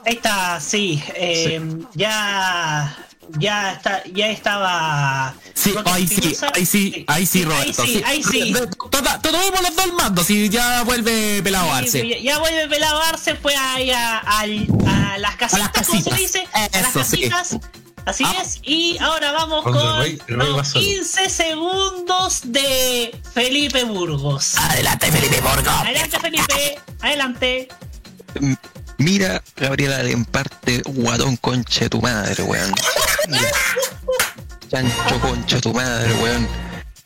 Speaker 4: Ahí está, sí. eh, Ya. Ya está, ya estaba.
Speaker 5: Sí, ahí sí, ahí sí, ahí sí, Roberto.
Speaker 4: Ahí sí, ahí sí.
Speaker 5: Vemos los dos mandos y ya vuelve pelado
Speaker 4: Sí,
Speaker 5: Arce.
Speaker 4: ya, ya vuelve pelado Arce, fue ahí a, las casitas,
Speaker 5: las
Speaker 4: como se
Speaker 5: casitas.
Speaker 4: dice, a las casitas. Así
Speaker 5: Ah.
Speaker 4: es, y ahora vamos con
Speaker 6: rey- el rey
Speaker 4: los
Speaker 6: va solo.
Speaker 4: 15 segundos de Felipe Burgos.
Speaker 5: Adelante, Felipe Borgo.
Speaker 4: Adelante, Felipe, adelante.
Speaker 6: Mira, Gabriela Lemparte, guatón conche tu madre, weón. Chancho conche tu madre, weón.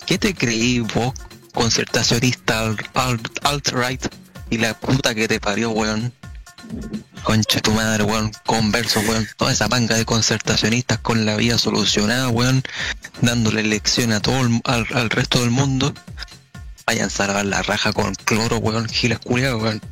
Speaker 6: ¿Qué te creí vos, concertacionista al- al- alt-right? y la puta que te parió, weón? Conche tu madre, weón. Converso, weón. Toda esa manga de concertacionistas con la vida solucionada, weón. Dándole lección a todo el- al, resto del mundo. Vayan a lavar la raja con cloro, weón. Gilas culiados, weón.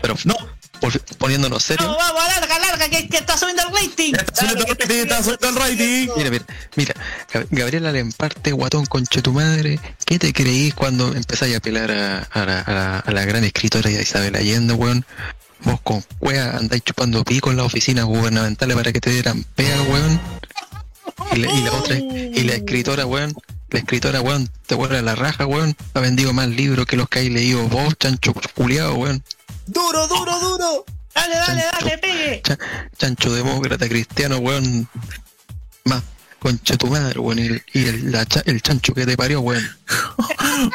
Speaker 6: Pero
Speaker 5: No.
Speaker 6: por- poniéndonos serios.
Speaker 4: No, vamos, larga, larga, que, que está subiendo el rating.
Speaker 5: Está subiendo el rating, está subiendo el rating.
Speaker 6: Mira, mira, mira, Gab- Gabriela Lemparte, guatón conche tu madre, ¿qué te creís cuando empezáis a apelar a, a la, a la- a la gran escritora Isabel Allende, weón? Vos con wea andáis chupando pico en las oficinas gubernamentales para que te dieran pega, weón. Y la, y la otra, y la escritora, weón, la escritora, weón, te vuelve a la raja, weón. Ha vendido más libros que los que hay leído vos, chancho culiado, weón.
Speaker 8: Duro, duro, duro.
Speaker 4: Dale, dale, dale, pegue.
Speaker 6: Cha- chancho demócrata cristiano, weón. Más concha tu madre, weón. Y, el, y el, la cha- el chancho que te parió, weón.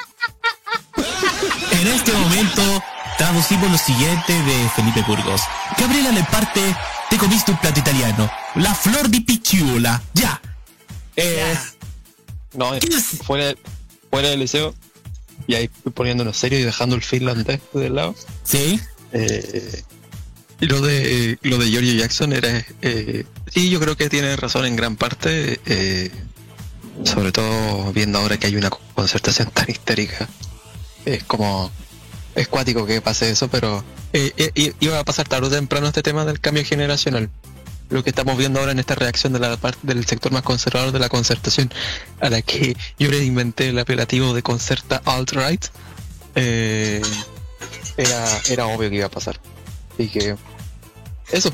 Speaker 5: En este momento traducimos lo siguiente de Felipe Burgos. Gabriela Leparte, te comiste un plato italiano. La flor di picciola. Ya. Eh,
Speaker 6: No,
Speaker 5: ¿Qué es?
Speaker 6: fuera, fuera del liceo. Y ahí poniéndonos serio y dejando el finlandés de lado.
Speaker 5: sí.
Speaker 6: Eh, y lo de lo de Giorgio Jackson era eh, sí yo creo que tiene razón en gran parte eh, sobre todo viendo ahora que hay una concertación tan histérica es como es cuático que pase eso pero eh, eh, iba a pasar tarde o temprano este tema del cambio generacional lo que estamos viendo ahora en esta reacción de la parte del sector más conservador de la concertación a la que yo le inventé el apelativo de concerta alt-right eh, era, era obvio que iba a pasar Así que eso.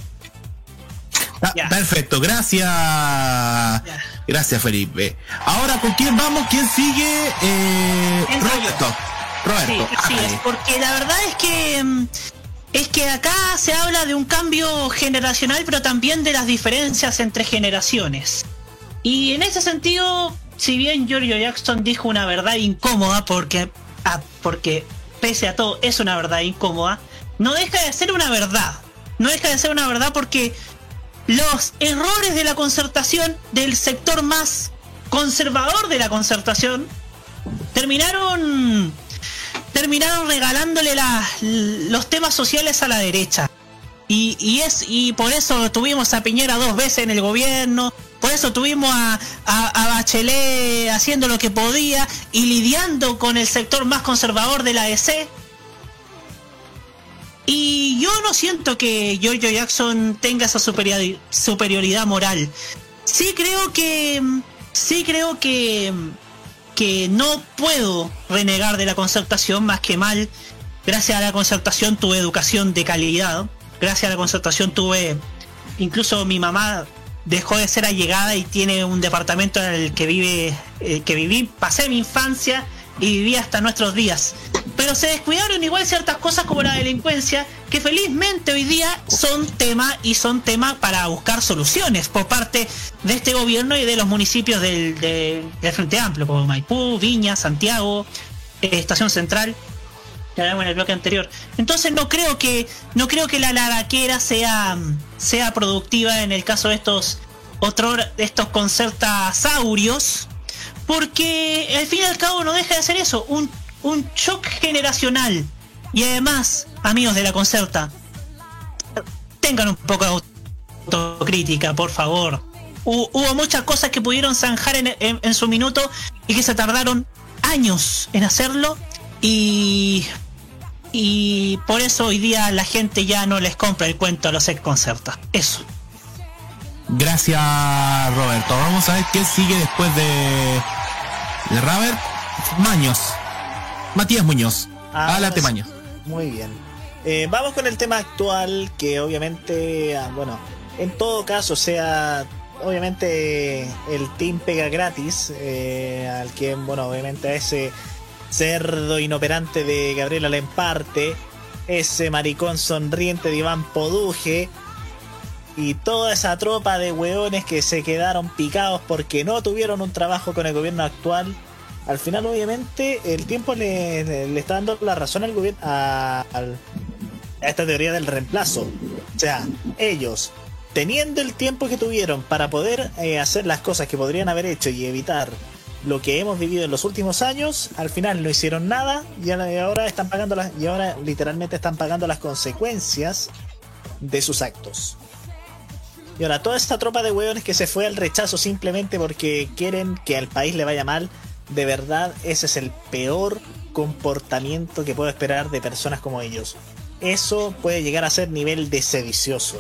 Speaker 5: Ah. Perfecto, gracias. Gracias, Felipe. Ahora, ¿con quién vamos? ¿Quién sigue? Eh. Roberto.
Speaker 4: Sí,
Speaker 5: Roberto.
Speaker 4: sí, es porque la verdad es que mm, es que acá se habla de un cambio generacional, pero también de las diferencias entre generaciones. Y en ese sentido, si bien Giorgio Jackson dijo una verdad incómoda, porque, ah, porque pese a todo es una verdad incómoda, no deja de ser una verdad. No deja de ser una verdad porque los errores de la concertación del sector más conservador de la concertación terminaron terminaron regalándole la- los temas sociales a la derecha. Y, y es y por eso tuvimos a Piñera dos veces en el gobierno, por eso tuvimos a, a- Bachelet haciendo lo que podía y lidiando con el sector más conservador de la EC. Y yo no siento que Giorgio Jackson tenga esa superiori- superioridad moral. Sí creo que. Sí creo que. Que no puedo renegar de la concertación más que mal. Gracias a la concertación tuve educación de calidad. Gracias a la concertación tuve. Incluso mi mamá dejó de ser allegada y tiene un departamento en el que vive. eh, que viví. Pasé mi infancia y viví hasta nuestros días. Pero se descuidaron igual ciertas cosas como la delincuencia, que felizmente hoy día son tema y son tema para buscar soluciones por parte de este gobierno y de los municipios del, de- del Frente Amplio, como Maipú, Viña, Santiago, eh, Estación Central. que hablamos en el bloque anterior. Entonces no creo que no creo que la laraquera sea sea productiva en el caso de estos otro de estos concertasaurios, porque al fin y al cabo no deja de ser eso, un un shock generacional. Y además, amigos de la concerta, tengan un poco de autocrítica, por favor. Hu- Hubo muchas cosas que pudieron zanjar en su minuto y que se tardaron años en hacerlo y y por eso hoy día la gente ya no les compra el cuento a los ex concertas. Eso.
Speaker 5: Gracias, Roberto. Vamos a ver qué sigue después de, de Robert Maños. Matías Muñoz.
Speaker 8: Ah,
Speaker 5: Álate
Speaker 8: pues,
Speaker 5: Maños.
Speaker 8: Muy bien. Eh, vamos con el tema actual, que obviamente, ah, bueno, en todo caso, sea, obviamente el team pega gratis, eh, al que, bueno, obviamente a ese cerdo inoperante de Gabriela Lemparte, ese maricón sonriente de Iván Poduje, y toda esa tropa de hueones que se quedaron picados porque no tuvieron un trabajo con el gobierno actual. Al final, obviamente, el tiempo le, está dando la razón al gobierno a, esta teoría del reemplazo. O sea, ellos, teniendo el tiempo que tuvieron para poder eh, hacer las cosas que podrían haber hecho y evitar lo que hemos vivido en los últimos años, al final no hicieron nada y ahora están pagando las y ahora literalmente están pagando las consecuencias de sus actos. Y ahora, toda esta tropa de hueones que se fue al rechazo simplemente porque quieren que al país le vaya mal, de verdad, ese es el peor comportamiento que puedo esperar de personas como ellos. Eso puede llegar a ser nivel de sedicioso.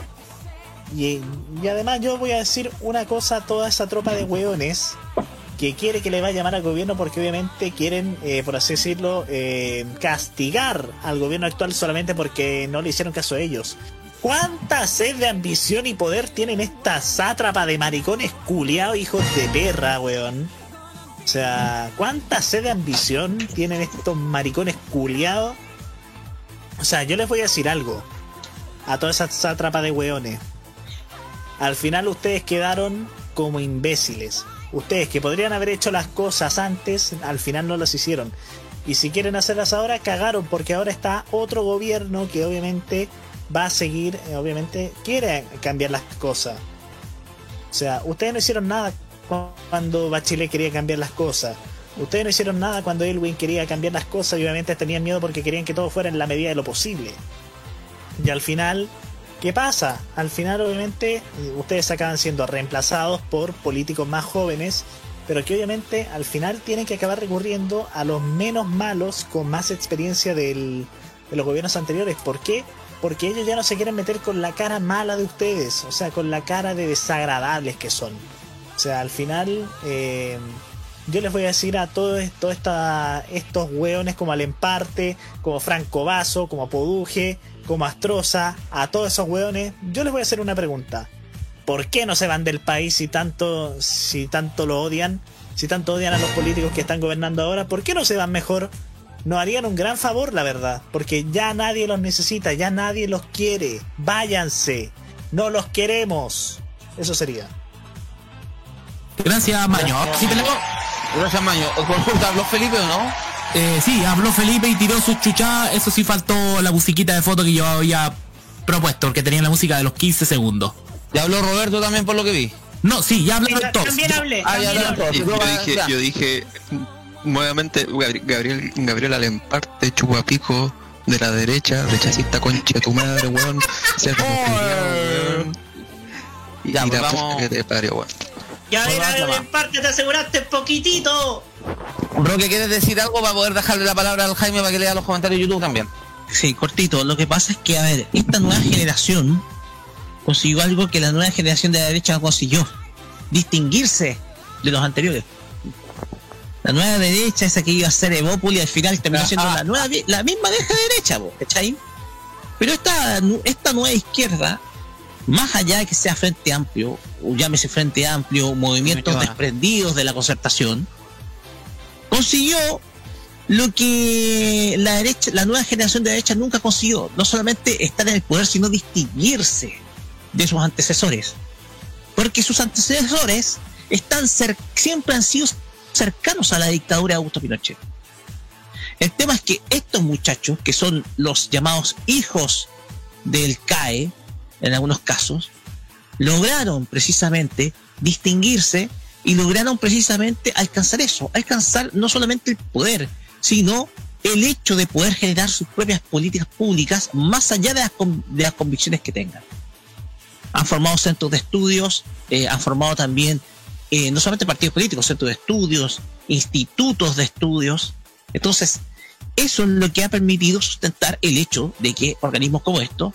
Speaker 8: Y, y además yo voy a decir una cosa a toda esa tropa de hueones que quiere que le vaya mal al gobierno porque obviamente quieren, eh, por así decirlo, eh, castigar al gobierno actual solamente porque no le hicieron caso a ellos. ¿Cuánta sed de ambición y poder tienen esta sátrapa de maricones culiados hijos de perra, weón? O sea, ¿cuánta sed de ambición tienen estos maricones culiados? O sea, yo les voy a decir algo. A toda esa sátrapa de weones. Al final ustedes quedaron como imbéciles. Ustedes que podrían haber hecho las cosas antes, al final no las hicieron. Y si quieren hacerlas ahora, cagaron porque ahora está otro gobierno que obviamente va a seguir, eh, obviamente quiere cambiar las cosas. O sea, ustedes no hicieron nada cu- cuando Bachelet quería cambiar las cosas. Ustedes no hicieron nada cuando Elwin quería cambiar las cosas y obviamente tenían miedo porque querían que todo fuera en la medida de lo posible. Y al final, ¿qué pasa? Al final, obviamente, ustedes acaban siendo reemplazados por políticos más jóvenes, pero que obviamente al final tienen que acabar recurriendo a los menos malos con más experiencia del- de los gobiernos anteriores. ¿Por qué? Porque ellos ya no se quieren meter con la cara mala de ustedes, o sea, con la cara de desagradables que son. O sea, al final, eh, yo les voy a decir a todos estos hueones como Alemparte, como Franco Vaso, como Poduje, como Astroza, a todos esos hueones, yo les voy a hacer una pregunta. ¿Por qué no se van del país si tanto, si tanto lo odian? Si tanto odian a los políticos que están gobernando ahora, ¿por qué no se van mejor? Nos harían un gran favor, la verdad, porque ya nadie los necesita, ya nadie los quiere. Váyanse, no los queremos. Eso sería.
Speaker 5: Gracias, Maños. Sí, te leo.
Speaker 2: Gracias, Maño. ¿habló Felipe o no?
Speaker 5: Eh, sí, habló Felipe y tiró sus chuchadas. Eso sí faltó la musiquita de foto que yo había propuesto, porque tenía la música de los 15 segundos.
Speaker 2: ¿Ya habló Roberto también por lo que vi?
Speaker 5: No, sí, ya hablaron todos.
Speaker 4: También hablé.
Speaker 2: Ah, ya hablaron todos.
Speaker 6: yo dije nuevamente Gabri- Gabriel Gabriel Alemparte, chupapico de la derecha, rechacista concha de tu madre, weón. Culiao, weón. Y
Speaker 2: Ya, pues
Speaker 6: la
Speaker 2: vamos.
Speaker 6: que te parió, weón.
Speaker 4: Ya
Speaker 2: Bueno,
Speaker 4: verás,
Speaker 2: vamos.
Speaker 4: en parte te aseguraste poquitito.
Speaker 2: Roque, ¿quieres decir algo para poder dejarle la palabra al Jaime para que lea los comentarios de YouTube también?
Speaker 3: Sí, cortito. Lo que pasa es que, a ver, esta nueva generación consiguió algo que la nueva generación de la derecha no consiguió. Distinguirse de los anteriores. La nueva derecha, esa que iba a ser Evópoli, al final terminó siendo
Speaker 2: Ah.
Speaker 3: la, nueva, la misma vieja derecha, po, ¿cachai? Pero esta, esta nueva izquierda, más allá de que sea Frente Amplio, o llámese Frente Amplio, movimientos desprendidos de la concertación, consiguió lo que la derecha, la nueva generación de derecha nunca consiguió, no solamente estar en el poder, sino distinguirse de sus antecesores. Porque sus antecesores están siempre han sido cercanos a la dictadura de Augusto Pinochet. El tema es que estos muchachos, que son los llamados hijos del CAE, en algunos casos, lograron precisamente distinguirse y lograron precisamente alcanzar eso, alcanzar no solamente el poder, sino el hecho de poder generar sus propias políticas públicas más allá de las, de las convicciones que tengan. Han formado centros de estudios, eh, han formado también eh, no solamente partidos políticos, centros de estudios, institutos de estudios. Entonces, eso es lo que ha permitido sustentar el hecho de que organismos como estos,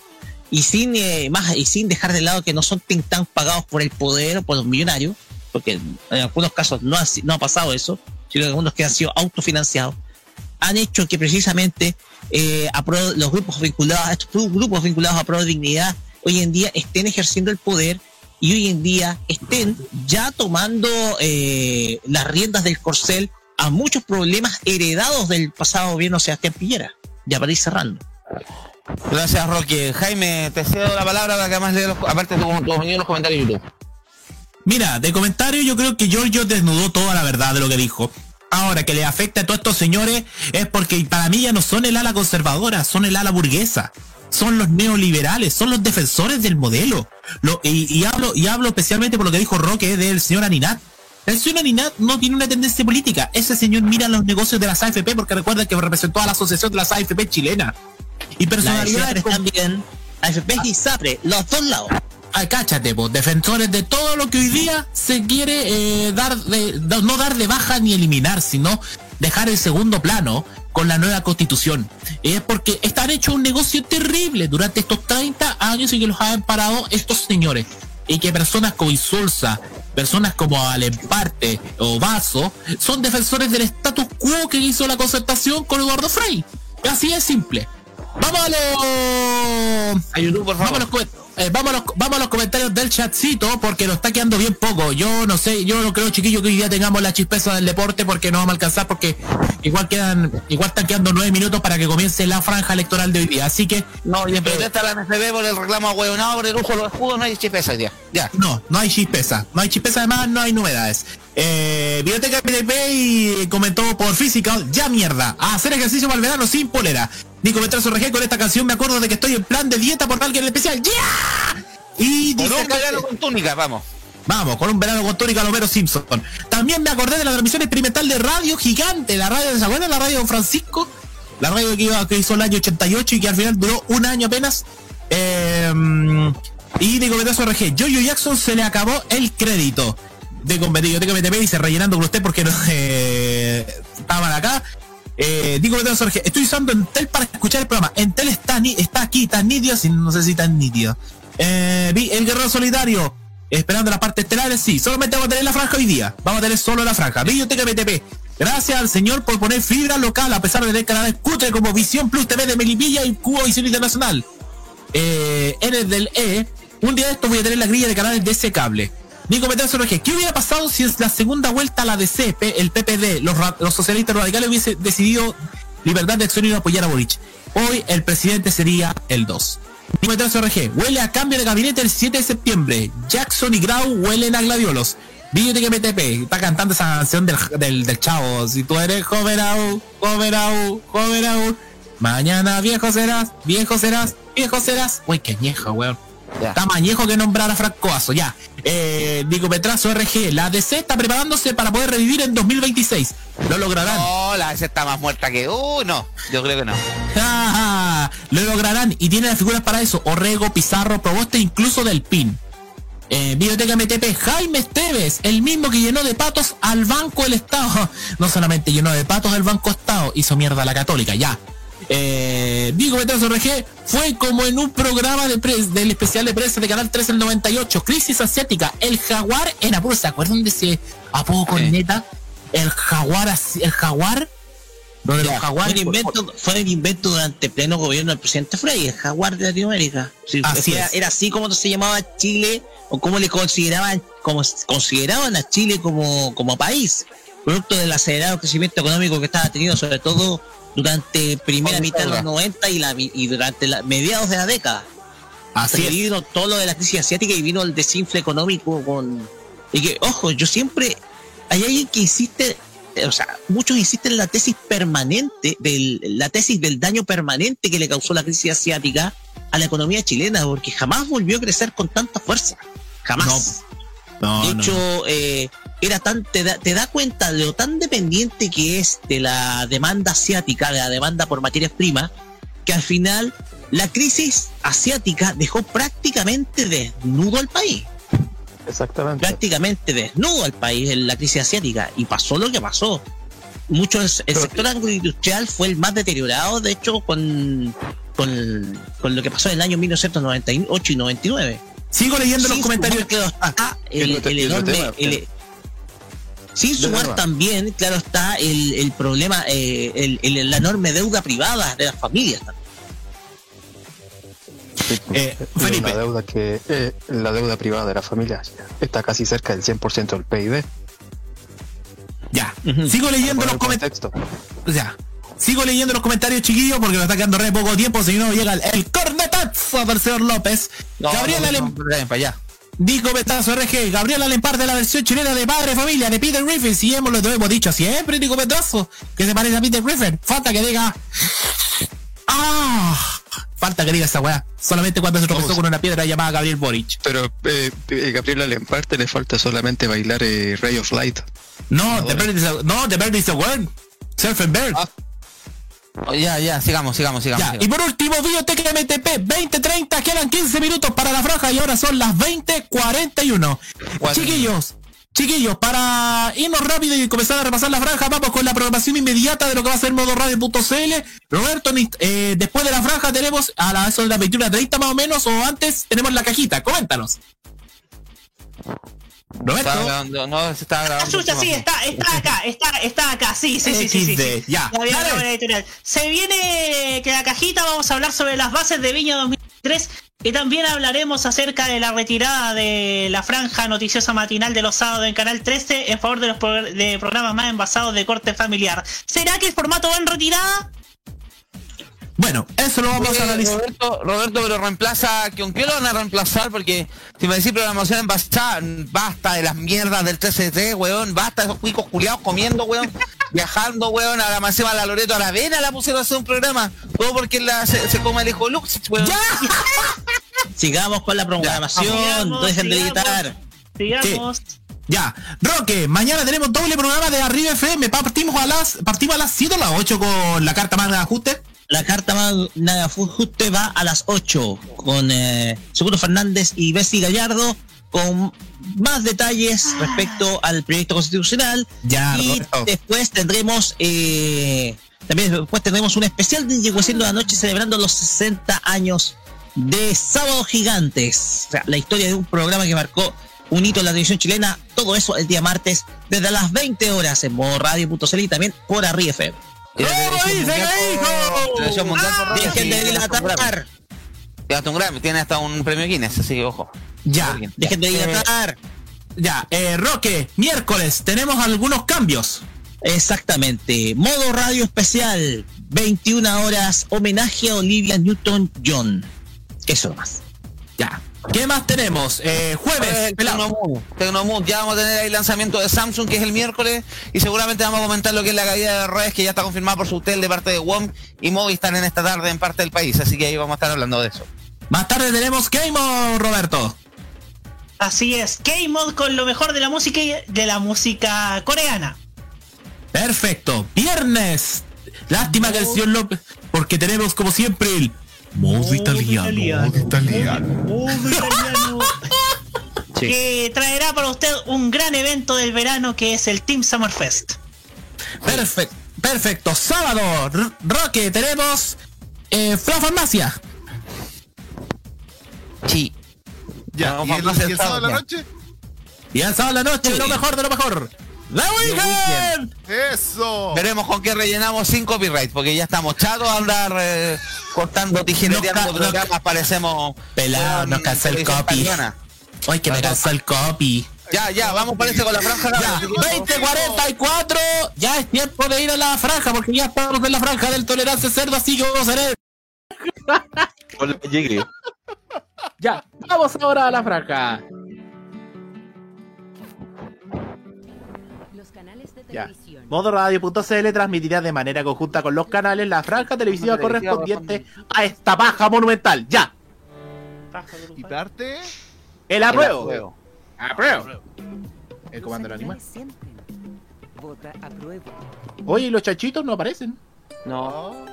Speaker 3: y sin eh, más y sin dejar de lado que no son think pagados por el poder o por los millonarios, porque en algunos casos no ha, no ha pasado eso, sino que algunos que han sido autofinanciados, han hecho que precisamente eh, a pro- los grupos vinculados, estos gru- grupos vinculados a Pro Dignidad, hoy en día estén ejerciendo el poder y hoy en día estén ya tomando eh, las riendas del corcel a muchos problemas heredados del pasado gobierno Sebastián Piñera. Ya para ir cerrando.
Speaker 2: Gracias, Roque. Jaime, te cedo la palabra para que además lea los, aparte tu, tu opinión en los comentarios de YouTube.
Speaker 5: Mira, de comentario yo creo que Giorgio desnudó toda la verdad de lo que dijo. Ahora, que le afecta a todos estos señores es porque para mí ya no son el ala conservadora, son el ala burguesa. Son los neoliberales, son los defensores del modelo. Lo- y, y hablo, y hablo especialmente por lo que dijo Roque del señor Aninat. El señor Aninat no tiene una tendencia política. Ese señor mira los negocios de las AFP porque recuerda que representó a la asociación de las AFP chilena. Y personalidades
Speaker 3: también, AFP y SAPRE, los dos lados.
Speaker 5: Ay, cáchate, pues, defensores de todo lo que hoy día se quiere eh, dar de, no dar de baja ni eliminar, sino dejar en segundo plano con la nueva constitución. Es porque están hecho un negocio terrible durante estos 30 años y que los han parado estos señores. Y que personas como Insulza, personas como Alemparte o Vaso, son defensores del status quo que hizo la concertación con Eduardo Frei. Así es simple. Vamos a
Speaker 2: YouTube, por favor.
Speaker 5: comen- eh, vamos, a los, vamos a los comentarios del chatcito porque nos está quedando bien poco. Yo no sé, yo no creo, chiquillo, que hoy día tengamos la chispeza del deporte porque no vamos a alcanzar porque igual quedan, igual están quedando nueve minutos para que comience la franja electoral de hoy día. Así que
Speaker 2: No, y en protesta la NFB por el reclamo huevonado por el uso de los escudos, no hay chispeza hoy día. Ya.
Speaker 5: no, no hay chispeza. No hay chispeza, además no hay novedades. Eh, Biblioteca PDP y comentó por física, ya mierda, a hacer ejercicio para el verano sin polera. Ni comentar su RG con esta canción, me acuerdo de que estoy en plan de dieta por alguien en especial. ¡Ya! Y
Speaker 2: Por
Speaker 5: dice
Speaker 2: un verano con túnica, vamos.
Speaker 5: Vamos, con un verano con tónica Homero Simpson. También me acordé de la transmisión experimental de Radio Gigante, la radio, ¿se acuerdan? La radio de Francisco. La radio que, iba, que hizo el año 88 y que al final duró un año apenas. Eh, y de comentario RG, Jojo Jackson se le acabó el crédito. De de comentario y se rellenando con usted porque no eh, estaban acá. Eh, digo estoy usando Entel para escuchar el programa. Entel está, ni, está aquí, tan nítido, no sé si tan nítido. Eh, vi el guerrero solitario. Esperando la parte estelar, sí. Solamente vamos a tener la franja hoy día. Vamos a tener solo la franja. Biblioteca BTP. Gracias al señor por poner fibra local a pesar de tener canales cutre como Visión Plus TV de Melipilla y Cubo Visión Internacional. Eh, eres del E. Un día de esto voy a tener la grilla de canales de ese cable. Nico Meteoro RG, ¿qué hubiera pasado si es la segunda vuelta la DC, el PPD, los, socialistas radicales hubiese decidido libertad de acción y no apoyar a Boric? Hoy el presidente sería el 2. Nico RG, huele a cambio de gabinete el 7 de septiembre. Jackson y Grau huelen a gladiolos. Biblioteca MTP, está cantando esa canción del, del, chavo. Si tú eres joven aún, joven aún, joven aún. Mañana viejo serás, viejo serás, viejo serás. Uy, qué añejo, weón.
Speaker 2: Ya.
Speaker 5: Está que nombrar a Francoazo, ya. Eh, Nico Petrazo RG, la DC está preparándose para poder revivir en 2026. Lo lograrán.
Speaker 2: No, la esa está más muerta que. Uh, no. Yo creo que no.
Speaker 5: Lo lograrán y tiene las figuras para eso. Orrego, Pizarro, Proboste, incluso del PIN. Eh, Biblioteca MTP, Jaime Esteves, el mismo que llenó de patos al Banco del Estado. No solamente llenó de patos al Banco Estado, hizo mierda a la Católica, ya. Eh, Diego Betrazo RG fue como en un programa de pres- del especial de prensa de Canal 3 el 98, Crisis Asiática, el jaguar en apuro, ¿se acuerdan de ese apodo con neta? El jaguar, el jaguar, donde los
Speaker 3: Fue un invento, fue un invento durante pleno gobierno del presidente Frey, el jaguar de Latinoamérica. Sí,
Speaker 5: Así
Speaker 3: era, así como se llamaba Chile, o como le consideraban, como consideraban a Chile como, como país, producto del acelerado crecimiento económico que estaba teniendo, sobre todo durante primera mitad de los
Speaker 2: guerra.
Speaker 3: 90 y, la, y durante la, mediados de la década.
Speaker 5: Así es.
Speaker 3: vino todo lo de la crisis asiática y vino el desinfle económico con y que ojo yo siempre hay alguien que insiste o sea, muchos insisten en la tesis permanente, del, la tesis del daño permanente que le causó la crisis asiática a la economía chilena, porque jamás volvió a crecer con tanta fuerza. Jamás.
Speaker 5: No,
Speaker 3: de
Speaker 5: no,
Speaker 3: hecho, eh, era tan, te da, te da cuenta de lo tan dependiente que es de la demanda asiática, de la demanda por materias primas, que al final la crisis asiática dejó prácticamente desnudo al país.
Speaker 6: Exactamente.
Speaker 3: Prácticamente desnudo al país en la crisis asiática. Y pasó lo que pasó. Muchos, el
Speaker 6: Pero-
Speaker 3: sector agroindustrial fue el más deteriorado, de hecho, con, con, con lo que pasó en el año 1998 y 99.
Speaker 5: Sigo leyendo los comentarios.
Speaker 3: sumar, claro está, el, el
Speaker 6: otro
Speaker 3: enorme. el- sin sumar también, claro está, el, el problema, eh, el- el- la enorme deuda privada de las familias. también.
Speaker 5: Eh,
Speaker 6: Y
Speaker 5: Felipe.
Speaker 6: Una deuda que eh, la deuda privada de las familias está casi cerca del 100% del PIB.
Speaker 5: Ya. Sigo leyendo los comentarios. Ya. Sigo leyendo los comentarios, chiquillos, porque me está quedando re poco tiempo, si no llega el, el cornetazo del señor López.
Speaker 2: No,
Speaker 5: Gabriela
Speaker 2: no,
Speaker 5: Lem-
Speaker 2: no, no, para allá.
Speaker 5: Dico Petazo RG, Gabriela Lempar de la versión chilena de Padre Familia de Peter Griffin. Si hemos lo hemos dicho siempre, Nico Petazo, que se parece a Peter Griffin. Falta que diga. ¡Ah! Falta que diga esa weá. Solamente cuando se tropezó con una piedra llamada Gabriel Boric.
Speaker 6: Pero eh, eh, Gabriela Lemparte le falta solamente bailar eh, Ray of Light.
Speaker 5: No, The Bird is a, no, The Bird is a word. Surf and Bird.
Speaker 2: Ah, Oh, ya, ya, sigamos, sigamos, sigamos.
Speaker 5: Ya,
Speaker 2: sigamos.
Speaker 5: y por último, Biotech MTP 2030, quedan 15 minutos para la franja y ahora son las 20.41.
Speaker 2: Cuatro.
Speaker 5: Chiquillos, chiquillos, para irnos rápido y comenzar a repasar la franja, vamos con la programación inmediata de lo que va a ser modoradio.cl. Roberto, ni- eh, después de la franja tenemos a la, eso de las 21.30 más o menos, o antes tenemos la cajita, coméntanos.
Speaker 2: Estaba
Speaker 5: Roberto,
Speaker 2: grabando, no, se
Speaker 4: Ah,
Speaker 2: grabando.
Speaker 4: chucha, sí, está, está acá, está, está acá, sí, sí, sí, sí, sí,
Speaker 5: ya,
Speaker 4: la editorial. Se viene que la cajita vamos a hablar sobre las bases de Viña 2003 y también hablaremos acerca de la retirada de la franja noticiosa matinal de los sábados en Canal 13 en favor de los pro- de programas más envasados de corte familiar. ¿Será que el formato va en retirada?
Speaker 5: Bueno, eso lo vamos a analizar.
Speaker 2: Roberto, Roberto, pero reemplaza, ¿con qué lo van a reemplazar? Porque si me decís programación basta, basta de las mierdas del 13 weón, basta de esos cuicos culiados comiendo, weón, viajando, weón, a la máxima la Loreto a la Vena la pusieron a hacer un programa, todo porque la, se, se come el hijo Lux, weón.
Speaker 3: Sigamos con la programación, no dejen de
Speaker 4: sigamos.
Speaker 3: gritar.
Speaker 4: Sigamos.
Speaker 5: Ya, Roque, mañana tenemos doble programa de Arriba FM. Partimos a las partimos a las 7 o las 8 con la carta más de ajuste.
Speaker 3: La carta más nada justo va a las 8 con eh, Seguro Fernández y Bessie Gallardo con más detalles respecto al proyecto constitucional.
Speaker 5: Ya,
Speaker 3: y
Speaker 5: Roberto.
Speaker 3: después tendremos eh, también después tendremos un especial de Yegüeciendo la Noche celebrando los 60 años de Sábado Gigantes. O sea, la historia de un programa que marcó un hito en la televisión chilena. Todo eso el día martes desde las 20 horas en modo radio.cl y también por Arri FM.
Speaker 2: Y la
Speaker 5: ¿Cómo
Speaker 2: televisión
Speaker 5: dice,
Speaker 2: mundial
Speaker 5: qué
Speaker 2: por-
Speaker 3: Dejen de dilatar.
Speaker 2: Tiene hasta un Grammy, tiene hasta un premio Guinness, así que ojo.
Speaker 5: Ya,
Speaker 3: Dejen de
Speaker 5: Eh,
Speaker 3: dilatar.
Speaker 5: ya, eh, Roque, miércoles tenemos algunos cambios.
Speaker 3: Exactamente. Modo radio especial. 21 horas. Homenaje a Olivia Newton-John. Eso más.
Speaker 5: Ya. ¿Qué más tenemos? Eh, jueves.
Speaker 2: Tecnomood. Tecnomood. Ya vamos a tener ahí lanzamiento de Samsung, que es el miércoles, y seguramente vamos a comentar lo que es la caída de redes, que ya está confirmada por su hotel de parte de WOM y Movistar en esta tarde en parte del país, así que ahí vamos a estar hablando de eso.
Speaker 5: Más tarde tenemos Game On, Roberto.
Speaker 4: Así es, K-Mod con lo mejor de la música y- de la música coreana.
Speaker 5: Perfecto. Viernes. Lástima que el señor López, porque tenemos como siempre el modo italiano. modo italiano.
Speaker 4: Modo italiano.
Speaker 3: Sí.
Speaker 4: Que traerá para usted un gran evento del verano que es el Team Summer Fest.
Speaker 5: Perfecto. Perfecto. Sábado, R- Roque, tenemos eh, Fla Farmacia.
Speaker 2: Sí.
Speaker 1: Ya,
Speaker 2: Vamos
Speaker 1: ¿y
Speaker 2: a
Speaker 1: el,
Speaker 2: pasar
Speaker 1: y el sábado de la noche?
Speaker 5: Y el sábado en la noche,
Speaker 3: Sí.
Speaker 5: lo mejor de lo mejor. ¡The Weekend!
Speaker 1: ¡Eso!
Speaker 2: Veremos con qué rellenamos sin copyright, porque ya estamos chatos a andar eh, cortando tijereteando programas, parecemos...
Speaker 5: Pelado,
Speaker 2: weón,
Speaker 5: nos cansó el copy.
Speaker 2: italiana.
Speaker 5: Ay, que me cansó el copy.
Speaker 2: Ya, ya, vamos parece con la franja.
Speaker 5: Ya, 2044, ya es tiempo de ir a la franja, porque ya estamos en la franja del tolerancia cerdo, así que vamos a ver.
Speaker 6: Hola, llegué.
Speaker 10: Ya, vamos ahora a la franja.
Speaker 5: Ya. Modoradio.cl transmitirá de manera conjunta con los canales la franja televisiva correspondiente a esta paja monumental. Ya.
Speaker 1: Quitarte.
Speaker 5: El apruebo.
Speaker 2: apruebo.
Speaker 5: Apruebo. El comando del animal.
Speaker 11: Vota apruebo.
Speaker 5: Oye, ¿y los chanchitos no aparecen?
Speaker 2: No.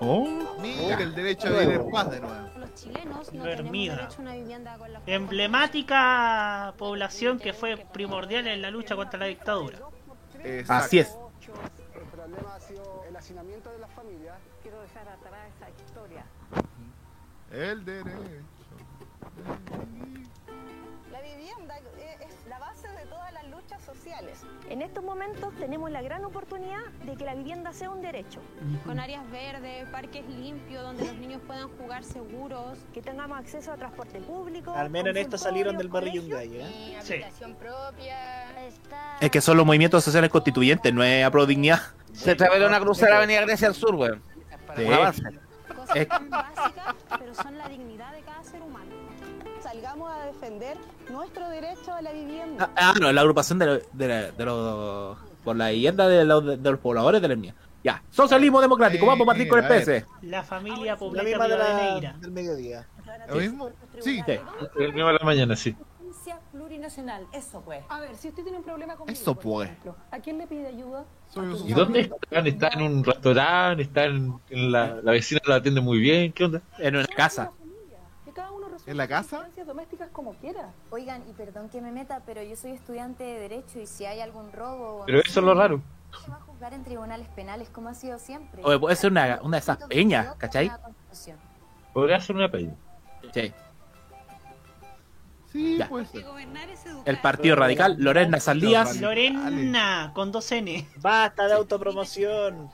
Speaker 5: Oh.
Speaker 1: Mira, el derecho a vivir en paz de nuevo.
Speaker 9: Los chilenos no
Speaker 4: Dormida.
Speaker 9: tenemos derecho a una vivienda con la
Speaker 4: Emblemática población que fue primordial en la lucha contra la dictadura.
Speaker 5: Así es.
Speaker 12: El problema ha sido el hacinamiento de las familias.
Speaker 11: Quiero dejar atrás esa historia.
Speaker 1: El derecho.
Speaker 7: La
Speaker 9: En estos momentos tenemos la gran oportunidad de que la vivienda sea un derecho. Con áreas verdes, parques limpios, donde los niños puedan jugar seguros, que tengamos acceso a transporte público.
Speaker 4: Al menos en esto salieron del barrio Yungay, ¿eh? Sí.
Speaker 9: habitación propia. Está...
Speaker 5: Es que son los movimientos sociales constituyentes, no es apro dignidad.
Speaker 2: Se atrevieron a cruzar Avenida Grecia al sur, weón.
Speaker 5: Sí. Es-
Speaker 9: tan básicas, pero son la dignidad de cada ser humano.
Speaker 7: Salgamos a defender nuestro derecho a la vivienda.
Speaker 5: Ah, no, la agrupación de, lo- de, la- de los. por la vivienda de los, de los pobladores de la etnia. Ya. Socialismo democrático, vamos a partir con el. PS.
Speaker 4: La familia pobleta misma de la-
Speaker 9: Rivadeneira.
Speaker 4: del mediodía.
Speaker 1: ¿Lo mismo? Sí.
Speaker 13: El mismo de la mañana, sí.
Speaker 11: Plurinacional, eso pues.
Speaker 7: A ver, si usted tiene un problema conmigo,
Speaker 1: Eso
Speaker 7: por
Speaker 1: pues.
Speaker 7: ejemplo, ¿a quién le pide ayuda?
Speaker 13: ¿Y dónde están? ¿Está en un restaurante? ¿Está en, en la, la vecina la atiende muy bien? ¿Qué onda?
Speaker 5: En una casa.
Speaker 7: Que cada uno resuelva
Speaker 1: ¿En la casa?
Speaker 7: domésticas como quiera.
Speaker 9: Oigan, y perdón que me meta, pero yo soy estudiante de Derecho y si hay algún robo o
Speaker 13: Pero eso es lo raro.
Speaker 9: se va a juzgar en tribunales penales como ha sido siempre.
Speaker 5: Oye, puede ser una, una de esas peñas, ¿cachai?
Speaker 13: Podría ser una peña.
Speaker 5: Sí.
Speaker 1: Sí,
Speaker 5: Ya.
Speaker 1: pues. ser.
Speaker 5: El Partido Radical, Lorena Saldías.
Speaker 4: Lorena, con dos N. Basta de autopromoción.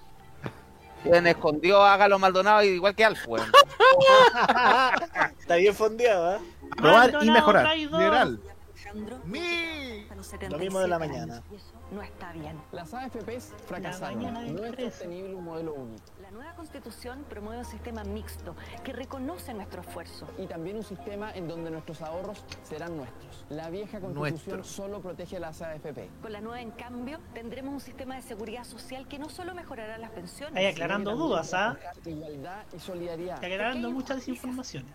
Speaker 2: Quien escondió a Galo Maldonado igual que Alf, weón.
Speaker 4: Está bien fondeado, ¿eh?
Speaker 5: Aprobar y mejorar.
Speaker 1: General.
Speaker 11: Alejandro,
Speaker 1: Mi.
Speaker 4: Lo mismo de la
Speaker 11: 77
Speaker 4: mañana.
Speaker 11: años, y eso no está bien.
Speaker 12: Las AFPs fracasaron. No es
Speaker 4: 13.
Speaker 12: sostenible un modelo único.
Speaker 11: La nueva constitución promueve un sistema mixto que reconoce nuestro esfuerzo.
Speaker 12: Y también un sistema en donde nuestros ahorros serán nuestros. La vieja constitución solo protege a las AFP.
Speaker 11: Con la nueva, en cambio, tendremos un sistema de seguridad social que no solo mejorará las pensiones,
Speaker 4: Ahí aclarando
Speaker 12: sino que
Speaker 4: dudas, ¿ah?
Speaker 12: Igualdad y solidaridad.
Speaker 4: Está aclarando muchas desinformaciones.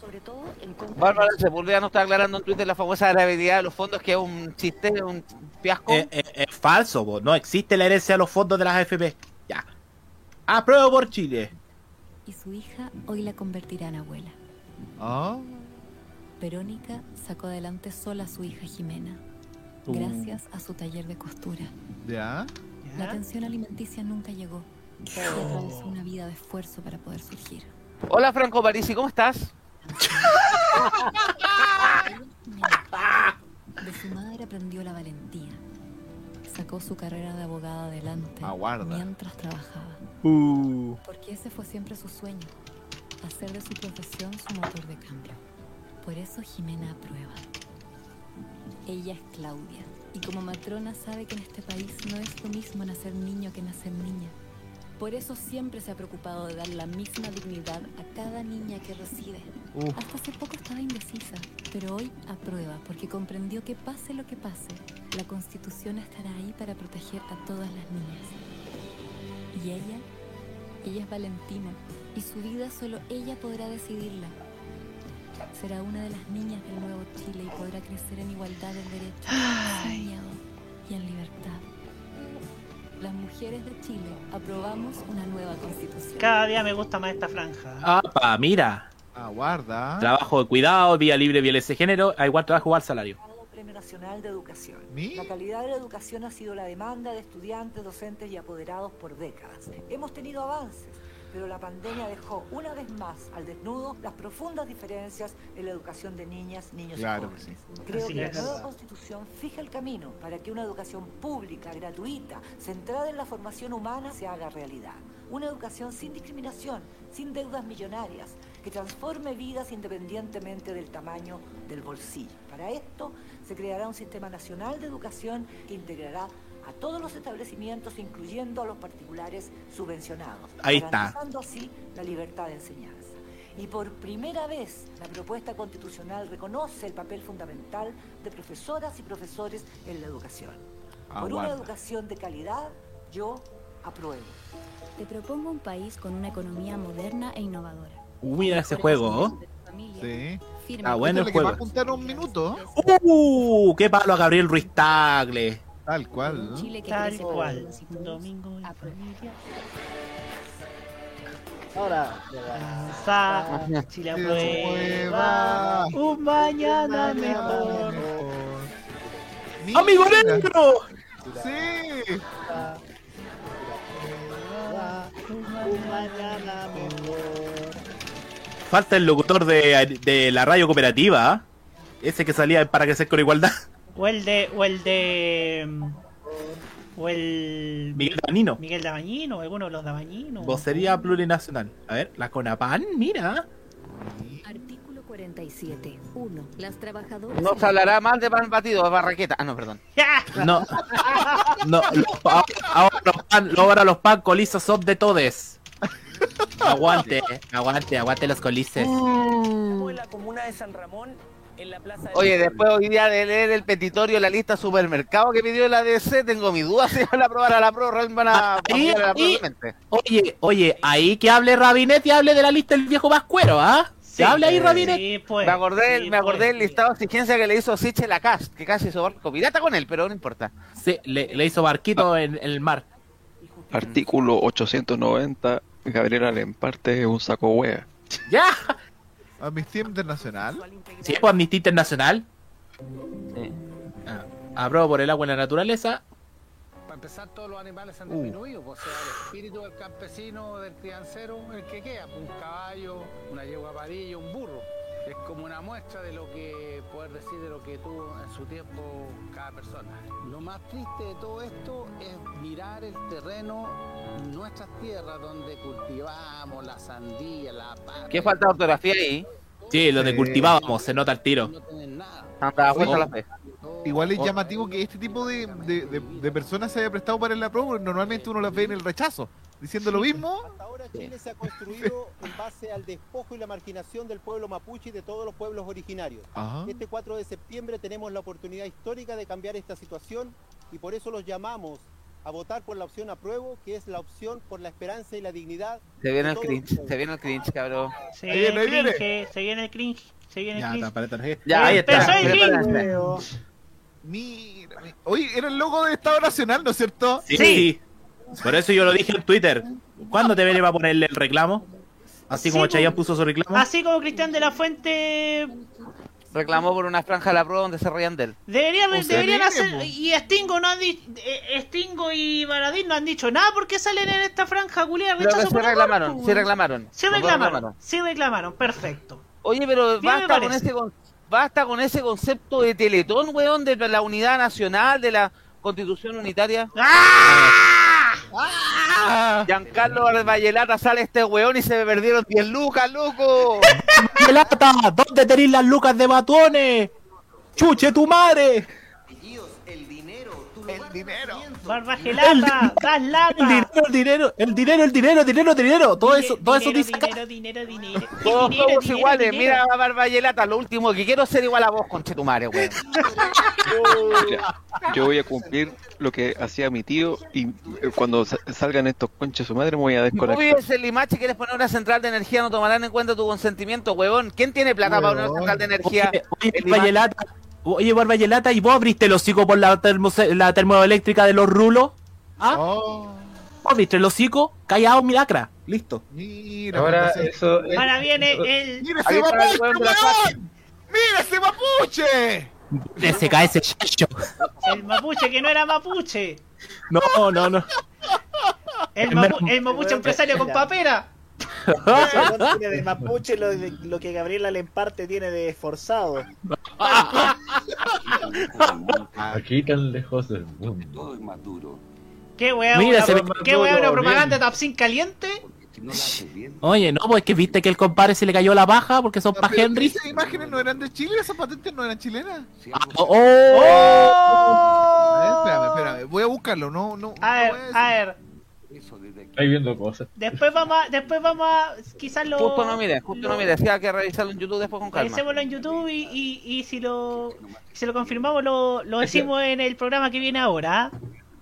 Speaker 11: sobre todo en contra
Speaker 2: Bárbara Sepúlveda nos está aclarando en Twitter la famosa gravedad de los fondos, que es un chiste, un fiasco.
Speaker 5: Eh, eh, es falso, po. no existe la herencia de los fondos de las AFP. Apruebo por Chile.
Speaker 14: Y su hija hoy la convertirá en abuela.
Speaker 1: Ah.
Speaker 14: Verónica sacó adelante sola a su hija Jimena,
Speaker 1: Uh.
Speaker 14: gracias a su taller de costura.
Speaker 1: Ya.
Speaker 14: La pensión alimenticia nunca llegó. Y atravesó una vida de esfuerzo para poder surgir.
Speaker 2: Hola Franco Parisi, ¿cómo estás?
Speaker 14: De su madre aprendió la valentía. Sacó su carrera de abogada adelante
Speaker 1: Aguarda.
Speaker 14: mientras trabajaba.
Speaker 5: Uh.
Speaker 14: Porque ese fue siempre su sueño, hacer de su profesión su motor de cambio. Por eso Jimena aprueba. Ella es Claudia, y como matrona sabe que en este país no es lo mismo nacer niño que nacer niña. Por eso siempre se ha preocupado de dar la misma dignidad a cada niña que recibe.
Speaker 1: Uf.
Speaker 14: Hasta hace poco estaba indecisa, pero hoy aprueba porque comprendió que pase lo que pase, la Constitución estará ahí para proteger a todas las niñas. Y ella, ella es Valentina, y su vida solo ella podrá decidirla. Será una de las niñas del nuevo Chile y podrá crecer en igualdad de derechos, sin miedo y en libertad. Las mujeres de Chile aprobamos una nueva constitución.
Speaker 4: Cada día me gusta más esta franja.
Speaker 5: Apa, mira.
Speaker 1: Aguarda.
Speaker 5: Trabajo de cuidado, vía libre, violencia de género, a igual trabajo, igual salario.
Speaker 11: Nacional de Educación.
Speaker 1: ¿Mi?
Speaker 11: La calidad de la educación ha sido la demanda de estudiantes, docentes y apoderados por décadas. Hemos tenido avances, pero la pandemia dejó una vez más al desnudo las profundas diferencias en la educación de niñas, niños
Speaker 1: Claro
Speaker 11: y
Speaker 1: que
Speaker 11: jóvenes.
Speaker 1: sí.
Speaker 11: Creo
Speaker 4: Así
Speaker 11: que
Speaker 4: es.
Speaker 11: la nueva constitución fija el camino para que una educación pública, gratuita, centrada en la formación humana se haga realidad. Una educación sin discriminación, sin deudas millonarias, que transforme vidas independientemente del tamaño del bolsillo. Para esto se creará un sistema nacional de educación que integrará a todos los establecimientos, incluyendo a los particulares subvencionados,
Speaker 5: Ahí está.
Speaker 11: garantizando así la libertad de enseñanza. Y por primera vez la propuesta constitucional reconoce el papel fundamental de profesoras y profesores en la educación. Por una educación de calidad, yo apruebo.
Speaker 14: Te propongo un país con una economía moderna e innovadora.
Speaker 5: Mira ese juego.
Speaker 1: Sí.
Speaker 5: Ah, bueno el
Speaker 1: lo que va a
Speaker 5: juego.
Speaker 1: juntar un minuto.
Speaker 5: Uh, qué palo a Gabriel Ruiz Tagle.
Speaker 1: Tal cual. ¿no?
Speaker 14: Chile que
Speaker 4: Tal cual. Domingo y
Speaker 14: Apruebo.
Speaker 4: Ahora, danza, Chile aprueba, un mañana mejor.
Speaker 5: ¡Amigo
Speaker 1: Mira.
Speaker 5: negro!
Speaker 1: Sí.
Speaker 4: Un mañana mejor.
Speaker 5: Falta el locutor de, de la radio cooperativa. ¿ah? Ese que salía para crecer con igualdad.
Speaker 4: O el de, o el de, o el
Speaker 5: Miguel Danino.
Speaker 4: Miguel Dabañino, alguno de los Dabañinos.
Speaker 5: Vocería plurinacional. A ver, la Conapan, mira.
Speaker 14: Artículo 47. 1. Las trabajadoras.
Speaker 2: No se hablará mal de pan batido, barraqueta. Ah, no, perdón.
Speaker 5: No. No, ahora los pan, ahora los pan colizos son de todes. Aguante, aguante, aguante los colices.
Speaker 7: Estamos en la comuna de San Ramón, en la plaza de...
Speaker 2: Oye, después hoy día de leer el petitorio, la lista supermercado que pidió la DC, tengo mi duda si van a aprobar a la prórroga van a
Speaker 5: Ahí,
Speaker 2: a la
Speaker 5: ahí.
Speaker 2: probablemente.
Speaker 5: Oye, oye, ahí que hable Rabinet y hable de la lista del viejo Pascuero, ¿ah? Se hable ahí Rabinet.
Speaker 4: Sí, pues.
Speaker 2: Me acordé,
Speaker 4: sí,
Speaker 2: me acordé
Speaker 4: pues,
Speaker 2: del listado de exigencia que le hizo Siche Lacast, que casi hizo barco pirata con él, pero no importa.
Speaker 5: Sí, le, le hizo barquito en, en el mar.
Speaker 6: Artículo 890, Gabriela Lemparte es un saco wea.
Speaker 5: ¡Ya!
Speaker 1: Amnistía Internacional.
Speaker 5: Sí, pues Amnistía Internacional. Ah, Aprobado por el agua y la naturaleza.
Speaker 15: Para empezar, todos los animales han disminuido, pues, o sea, el espíritu del campesino, del criancero, el que queda, pues, un caballo, una yegua parilla, un burro. Es como una muestra de lo que, poder decir, de lo que tuvo en su tiempo cada persona. Lo más triste de todo esto es mirar el terreno, nuestras tierras, donde cultivamos la sandía, la papa.
Speaker 2: ¿Qué falta de ortografía ahí?
Speaker 5: Sí, lo de cultivábamos, se nota el tiro.
Speaker 2: Anda,
Speaker 1: Oye,
Speaker 2: vuelta a la fe.
Speaker 1: Igual es llamativo que este tipo de, de, de- de personas se haya prestado para el apruebo, porque normalmente uno las ve en el rechazo, diciendo lo mismo.
Speaker 16: Ahora Chile se ha construido en base al despojo y la marginación del pueblo mapuche y de todos los pueblos originarios.
Speaker 1: Ajá.
Speaker 16: Este 4 de septiembre tenemos la oportunidad histórica de cambiar esta situación y por eso los llamamos a votar por la opción apruebo, que es la opción por la esperanza y la dignidad.
Speaker 2: Se viene el cringe, se viene el cringe, cabrón.
Speaker 4: Se viene el cringe, se viene el cringe, se viene el
Speaker 5: Ya,
Speaker 4: cringe.
Speaker 5: está, para tarjeta.
Speaker 2: Ya, ahí está.
Speaker 4: Empezó el cringe.
Speaker 1: Mira, mi- oye, era el logo del Estado Nacional, ¿no es cierto?
Speaker 5: Sí. sí. Por eso yo lo dije en Twitter. ¿Cuándo te va a ponerle el reclamo? Así como
Speaker 4: Sí,
Speaker 5: Chayanne puso su reclamo.
Speaker 4: Así como Cristian de la Fuente
Speaker 2: Reclamó por una franja de la prueba donde se reían de él.
Speaker 4: deberían,
Speaker 2: O sea,
Speaker 4: deberían hacer y Stingo no han dicho Stingo y Baradín no han dicho nada porque salen en esta franja
Speaker 2: que
Speaker 4: rechazo
Speaker 2: se reclamaron,
Speaker 4: weón.
Speaker 2: reclamaron.
Speaker 4: Reclamaron, sí reclamaron, perfecto.
Speaker 2: Oye, pero basta con, ese, con- basta con ese concepto de teletón, weón, de la unidad nacional, de la constitución unitaria.
Speaker 4: ¡Ah!
Speaker 2: Giancarlo Vallenata sale este weón y se me perdieron 10 lucas, loco.
Speaker 5: ¡Lata! ¿Dónde tenéis las lucas de batones? ¡Chuche tu madre!
Speaker 16: El dinero,
Speaker 1: El dinero.
Speaker 4: Barba gelata, das
Speaker 5: El
Speaker 4: lata.
Speaker 5: dinero, el dinero, el dinero, el dinero, el dinero, el dinero. Todo eso, todo eso
Speaker 4: dinero,
Speaker 5: dice
Speaker 4: dinero, dinero, dinero.
Speaker 2: Todos
Speaker 4: Dinero,
Speaker 2: somos
Speaker 4: dinero,
Speaker 2: iguales.
Speaker 4: dinero.
Speaker 2: Mira, Barbayelata, lo último que quiero es ser igual a vos, conchetumare, weón.
Speaker 6: Yo voy a cumplir lo que hacía mi tío y eh, cuando sa- salgan estos conches su madre me voy a
Speaker 2: Tú
Speaker 6: desconectar.
Speaker 2: vives en Limache quieres poner una central de energía, no tomarán en cuenta tu consentimiento, weón. ¿Quién tiene plata para una central de energía?
Speaker 5: Oye, oye, oye, Barbayelata, ¿y vos abriste el hocico por la, termose- la termoeléctrica de los rulos? ¿Ah?
Speaker 1: Oh,
Speaker 5: ¿Vos abriste el hocico? Callado, mi lacra. Listo.
Speaker 1: mira,
Speaker 13: Ahora,
Speaker 4: viene el
Speaker 1: ¡Mira ese mapuche,
Speaker 2: weón!
Speaker 1: ¡Mira ese mapuche!
Speaker 5: Se cae ese chacho.
Speaker 4: el mapuche que no era mapuche.
Speaker 5: No, no, no.
Speaker 4: Mapu- el mapuche empresario con papera.
Speaker 8: Tiene de mapuche lo, de- lo que Gabriela Lemparte tiene de esforzado.
Speaker 13: Aquí tan lejos del mundo.
Speaker 4: ¿Qué weá?
Speaker 5: Mira,
Speaker 4: una,
Speaker 5: se
Speaker 4: pro-
Speaker 5: ve-
Speaker 4: ¿Qué weá? ¿Una
Speaker 13: Bien.
Speaker 4: propaganda de Tapsin caliente?
Speaker 5: Oye, no, pues que viste que el compadre se le cayó la baja porque son pa'
Speaker 1: Pero
Speaker 5: Henry.
Speaker 1: ¿Esas imágenes no eran de Chile? ¿Esas patentes no eran chilenas?
Speaker 5: Ah, oh,
Speaker 1: A ver, espérame, espérame. Voy a buscarlo, no, no.
Speaker 4: A
Speaker 1: no
Speaker 4: ver,
Speaker 1: voy
Speaker 4: a ver.
Speaker 13: Estáis viendo cosas.
Speaker 4: Después vamos a, después vamos a, quizás lo...
Speaker 2: Justo no mire, justo no mire. Sí, hay que revisarlo en YouTube después con calma.
Speaker 4: Revisémoslo en YouTube y, y, y si lo si lo confirmamos lo, lo decimos en el programa que viene ahora. ¿ah?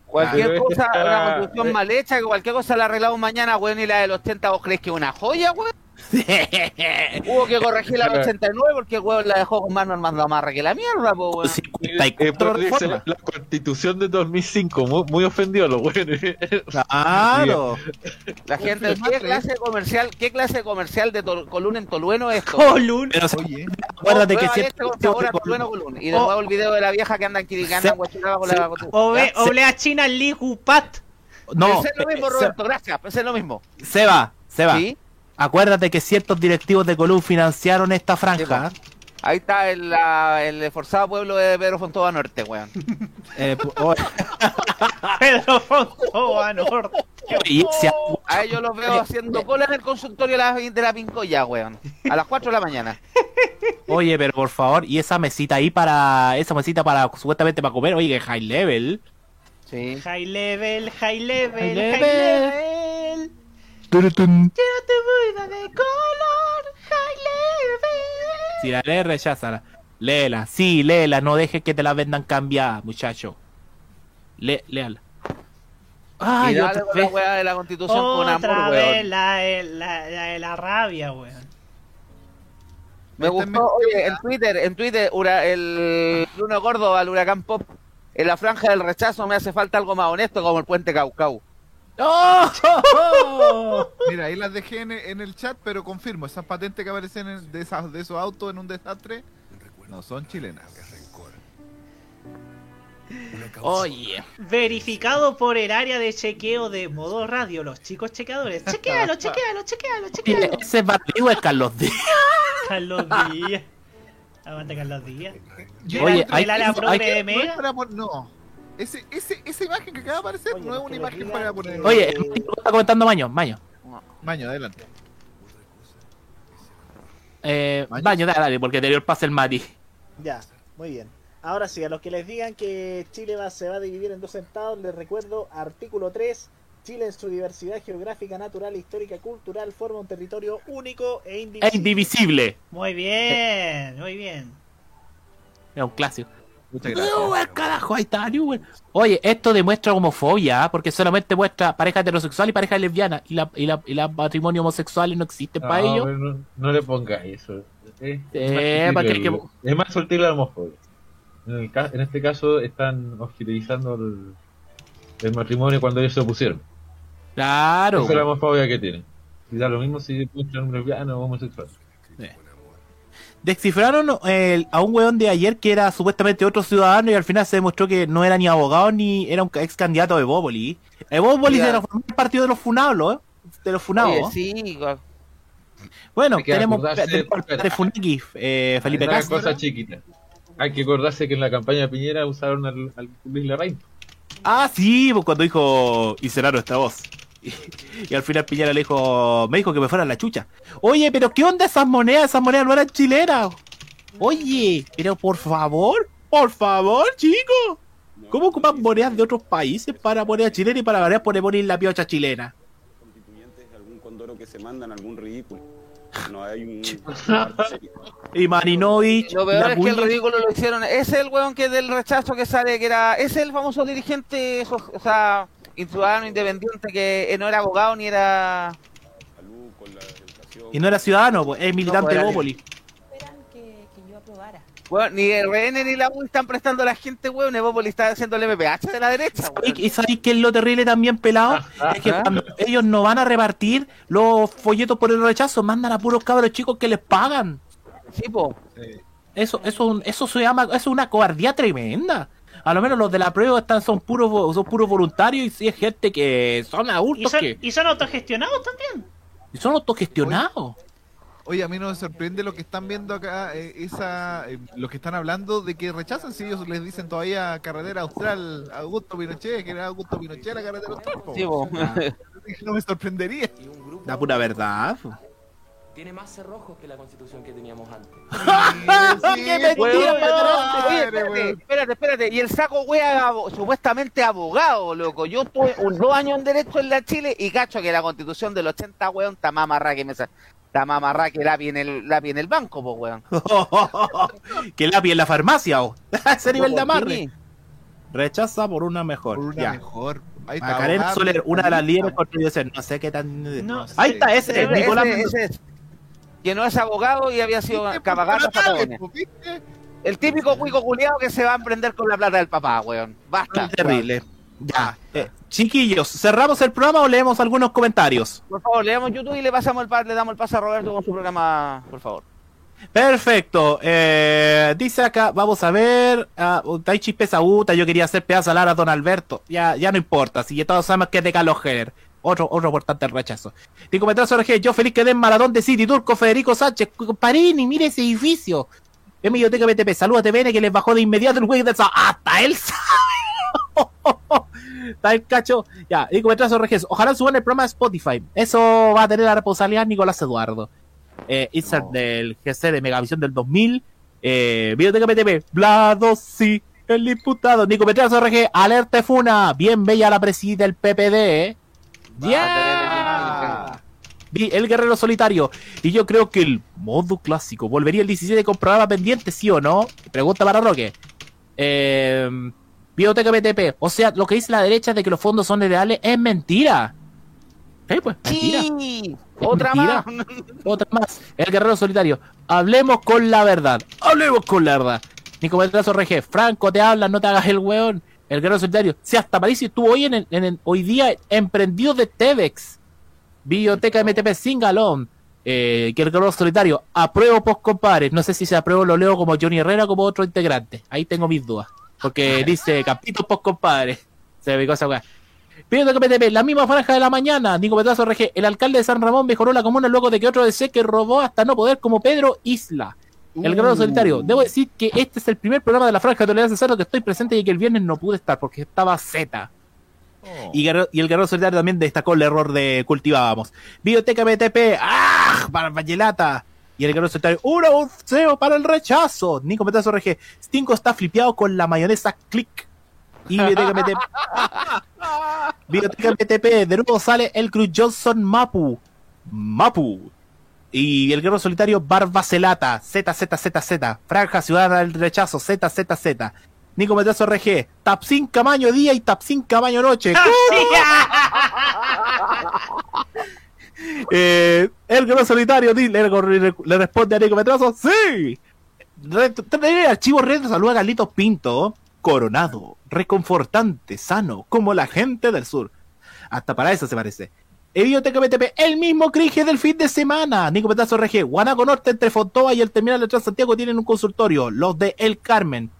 Speaker 2: Cualquier cosa,
Speaker 13: está-
Speaker 2: una construcción mal hecha, que cualquier cosa la arreglamos mañana, weón, y la del 80, ¿vos crees que es una joya, weón? Hubo que corregir la del 89 porque el weón la dejó con más normas de amarre que la mierda, po, weón.
Speaker 13: Eh, pero dice la, la constitución de 2005, muy, muy ofendido los güeyes.
Speaker 5: Claro.
Speaker 2: La gente, ¿qué clase comercial, qué clase comercial de Tol- Colún en Tolueno es esto?
Speaker 4: Colún.
Speaker 5: Pero
Speaker 1: Oye,
Speaker 5: acuérdate que siempre
Speaker 2: este con sabor a Tolueno Colún. Y después el video de la vieja que anda en Kirikana,
Speaker 5: Se-
Speaker 2: guachurada con la
Speaker 4: Oble, oblea China Li Gupat.
Speaker 5: No,
Speaker 2: Ese es lo mismo,
Speaker 5: eh,
Speaker 2: Roberto, gracias, ese es lo mismo.
Speaker 5: Se- Seba, Seba.
Speaker 2: ¿Sí?
Speaker 5: Acuérdate que ciertos directivos de Colón financiaron esta franja.
Speaker 2: Ahí está el, la- el esforzado pueblo de Pedro Fontova Norte, weón.
Speaker 5: Eh, oh,
Speaker 4: Pedro Fontova Norte.
Speaker 5: si a-
Speaker 2: ellos los veo haciendo cola en el consultorio de la, Pincoya, weón. A las 4 de la mañana.
Speaker 5: oye, pero por favor, y esa mesita ahí para. Esa mesita para supuestamente para comer, oye, que high level.
Speaker 2: Sí.
Speaker 4: High level, high level,
Speaker 5: High
Speaker 4: high
Speaker 5: level. Turutun.
Speaker 4: Quiero tu vida de color, high.
Speaker 5: Si la lees, recházala. Léela, sí, léela, no dejes que te la vendan cambiada, muchacho. Le, léala. Ay,
Speaker 2: y dale
Speaker 5: otra
Speaker 2: con la
Speaker 5: vez.
Speaker 2: weá de la constitución con
Speaker 4: Otra
Speaker 2: amor,
Speaker 4: vez
Speaker 2: weón.
Speaker 4: la, de- la, la la rabia, weón.
Speaker 2: Me gustó, oye, en Twitter, en Twitter, ura- el Bruno Córdoba, el huracán pop, en la franja del rechazo me hace falta algo más honesto como el puente Caucau.
Speaker 5: ¡Oh!
Speaker 1: Mira, ahí las dejé en, en el chat, pero confirmo, esas patentes que aparecen en- de, esas, de esos autos en un desastre no son chilenas.
Speaker 5: Oye.
Speaker 4: Verificado por el área de chequeo de modo radio, los chicos chequeadores. Chequealo, chequealo, chequealo, chequealo.
Speaker 5: ese bandido es Carlos Díaz.
Speaker 4: Carlos Díaz. Aguanta Carlos Díaz.
Speaker 5: Oye, hay que- hay
Speaker 4: de
Speaker 1: es
Speaker 4: Mega.
Speaker 1: no. Ese, ese, esa imagen que acaba de aparecer no es una imagen para poner.
Speaker 5: Oye, el tipo está comentando Maño, Maño.
Speaker 1: Maño, adelante.
Speaker 5: Eh, Maño, dale, dale, porque te dio el pase el Mati.
Speaker 4: Ya, muy bien. Ahora sí, a los que les digan que Chile va, se va a dividir en dos estados, les recuerdo artículo 3. Chile en su diversidad geográfica, natural, histórica, cultural forma un territorio único e indivisible.
Speaker 5: Es indivisible.
Speaker 4: Muy bien, muy bien.
Speaker 5: Es un clásico.
Speaker 1: Muchas
Speaker 5: Newell, carajo, ahí está, Newell. Oye, esto demuestra homofobia, ¿ah? porque solamente muestra pareja heterosexual y pareja lesbiana. Y la, y la, y la matrimonio homosexual no existe para ellos.
Speaker 13: No, no le pongáis eso. Es,
Speaker 5: Eh,
Speaker 13: es más sutil la homofobia. En, el ca- en este caso están hostilizando el, el matrimonio cuando ellos se opusieron.
Speaker 5: Claro.
Speaker 13: Esa es la homofobia que tienen. Y da lo mismo si muestran un lesbiano o homosexual.
Speaker 5: Descifraron el- a un weón de ayer que era supuestamente otro ciudadano y al final se demostró que no era ni abogado ni era un ex candidato de Bópoli. Evópolis
Speaker 2: Ya.
Speaker 5: era el partido de los funados, ¿eh? De los funados.
Speaker 2: Oye, sí, weón.
Speaker 5: Bueno, tenemos del de Funaki, eh, Felipe
Speaker 13: Una
Speaker 5: Castro.
Speaker 13: cosa chiquita. Hay que acordarse que en la campaña de Piñera usaron al, al Luis Larraín.
Speaker 5: Ah, sí, pues cuando dijo y cerraron esta voz. Y, y al final Piñera le dijo, me dijo que me fuera la chucha. Oye, pero ¿qué onda esas monedas? Esas monedas no eran chilenas. Oye, pero por favor, por favor, chicos. ¿Cómo ocupan monedas de otros países para monedas chilenas y para variar poner poner la piocha chilena?
Speaker 17: algún condoro que se mandan algún ridículo. No hay un.
Speaker 5: Y Marinovich,
Speaker 2: Lo peor es que el ridículo lo hicieron. Ese es el weón que del rechazo que sale, que era. Ese es el famoso dirigente, o sea, ciudadano independiente que eh, no era abogado ni era.
Speaker 5: y no era ciudadano, pues, es militante
Speaker 2: pues,
Speaker 5: de
Speaker 2: era-
Speaker 5: Bópoli.
Speaker 2: Weón, ni el RN ni la U están prestando a la gente, weón. Evópolis está haciendo el MPH de la derecha, weón.
Speaker 5: ¿Y sabéis qué es lo terrible también, pelado? es que cuando ellos no van a repartir los folletos por el rechazo, mandan a puros cabros chicos que les pagan.
Speaker 2: Sí, po.
Speaker 5: Eso, eso, eso se llama, eso es una cobardía tremenda. A lo menos los de la prueba están, son puros son puros voluntarios y si es gente que son
Speaker 4: Y
Speaker 5: adultos
Speaker 4: son,
Speaker 5: que
Speaker 4: y son autogestionados también.
Speaker 5: y son autogestionados.
Speaker 1: Oye, a mí no me sorprende lo que están viendo acá, eh, esa, eh, lo que están hablando de que rechazan si ellos les dicen todavía carretera austral Augusto Pinochet, que era Augusto Pinochet la carretera austral.
Speaker 2: Sí, po.
Speaker 1: no me sorprendería.
Speaker 5: La pura verdad.
Speaker 7: Tiene más cerrojos que la constitución que teníamos antes.
Speaker 2: ¡Qué mentira, Oye, espérate, espérate. Y el saco wea supuestamente abogado, loco. Yo estuve un, dos años en Derecho en la Chile y cacho que la constitución del 80, weón, está más amarrada que me sa- Está más amarrada que lápiz en el, lápiz en el banco, pues, weón.
Speaker 5: que lápiz en la farmacia, o. Ese nivel de
Speaker 2: Sí.
Speaker 5: amarre. Rechaza por una mejor.
Speaker 1: Por una
Speaker 5: ya.
Speaker 1: mejor. Ahí está, abogado,
Speaker 5: Soler, una de las líderes constitucionales. No sé qué tan.
Speaker 2: No
Speaker 5: Ahí
Speaker 2: sé.
Speaker 5: está, ese,
Speaker 2: Ese-
Speaker 5: Nicolás.
Speaker 2: ese- ese es. Que no es abogado y había sido cabagato Patagonia. El típico cuico culiado que se va a emprender con la plata del papá, weón. Basta.
Speaker 5: Terrible. Ya. Eh, chiquillos, ¿cerramos el programa o leemos algunos comentarios?
Speaker 2: Por favor, leamos YouTube y le pasamos el pa- le damos el pase a Roberto con su programa, por favor.
Speaker 5: Perfecto. Eh, dice acá, vamos a ver. Uh, Taichi Pesauta, yo quería hacer pedazo a Lara Don Alberto. Ya, ya no importa, si ya todos sabemos que es de Carlos Heller. Otro, otro importante rechazo. Y comentario RG, yo feliz que den maratón de City Turco, Federico Sánchez, Parini, mire ese edificio. Es biblioteca BTP, saluda a TVN que les bajó de inmediato el güey de esa. Hasta él sabe. Está el cacho. Ya, y comentario RG, ojalá suban el programa de Spotify. Eso va a tener la responsabilidad Nicolás Eduardo eh, insert del GC de Megavisión del 2000, eh, Biblioteca PTP, Blado, sí, el diputado, Nico Petrazo RG, Alerta Funa, bien bella la presidenta del PPD, eh. ¡Ya! Vi el guerrero solitario. Y yo creo que el modo clásico volvería el 17 con programa pendiente, ¿sí o no? Pregunta para Roque. Eh, Biblioteca PTP. O sea, lo que dice la derecha de que los fondos son reales es mentira. Sí, pues, mentira.
Speaker 2: Sí, otra
Speaker 5: mentira.
Speaker 2: más.
Speaker 5: Otra más. El guerrero solitario. Hablemos con la verdad. Hablemos con la verdad. Nico Petrazo RG. Franco, te hablas, no te hagas el weón. El guerrero solitario. Si hasta París estuvo hoy en, el- en el- hoy día emprendido de TEDx. Biblioteca MTP Singalón. Eh, que el guerrero solitario. Apruebo post. No sé si se apruebo lo leo como Johnny Herrera o como otro integrante. Ahí tengo mis dudas. Porque dice capítulo post compadres. Se me esa weá. La misma franja de la mañana, Nico Petrazo RG, el alcalde de San Ramón mejoró la comuna luego de que otro DC que robó hasta no poder como Pedro Isla. El guerrero solitario. Debo decir que este es el primer programa de la franja de tolerancia cero que estoy presente y que el viernes no pude estar porque estaba Z. Y, Guerrero- y el guerrero solitario también destacó el error de cultivábamos. Biblioteca BTP, ¡ah! Para Vallenata. Y el guerrero solitario, ¡un boxeo para el rechazo! Nico Petrazo RG, Stinko está flipeado con la mayonesa click. Y Biblioteca BTP, Biblioteca BTP, de nuevo sale el Cruz Johnson Mapu. Mapu. Y el guerrero solitario Barbacelata, ZZZZ. Franja Ciudadana del Rechazo, ZZZ. Nico Metrazo RG, Tapsin Camaño día y Tapsin Camaño noche. Eh, el guerrero solitario le, responde a Nico Metrazo, ¡Sí! Re- Trae archivo red saluda a Carlitos Pinto, coronado, reconfortante, sano, como la gente del sur. Hasta para eso se parece. Biblioteca BTP, el mismo cringe del fin de semana. Nico Petazo RG, Guanaco Norte entre Fontoa y el terminal de Transantiago tienen un consultorio, los de El Carmen.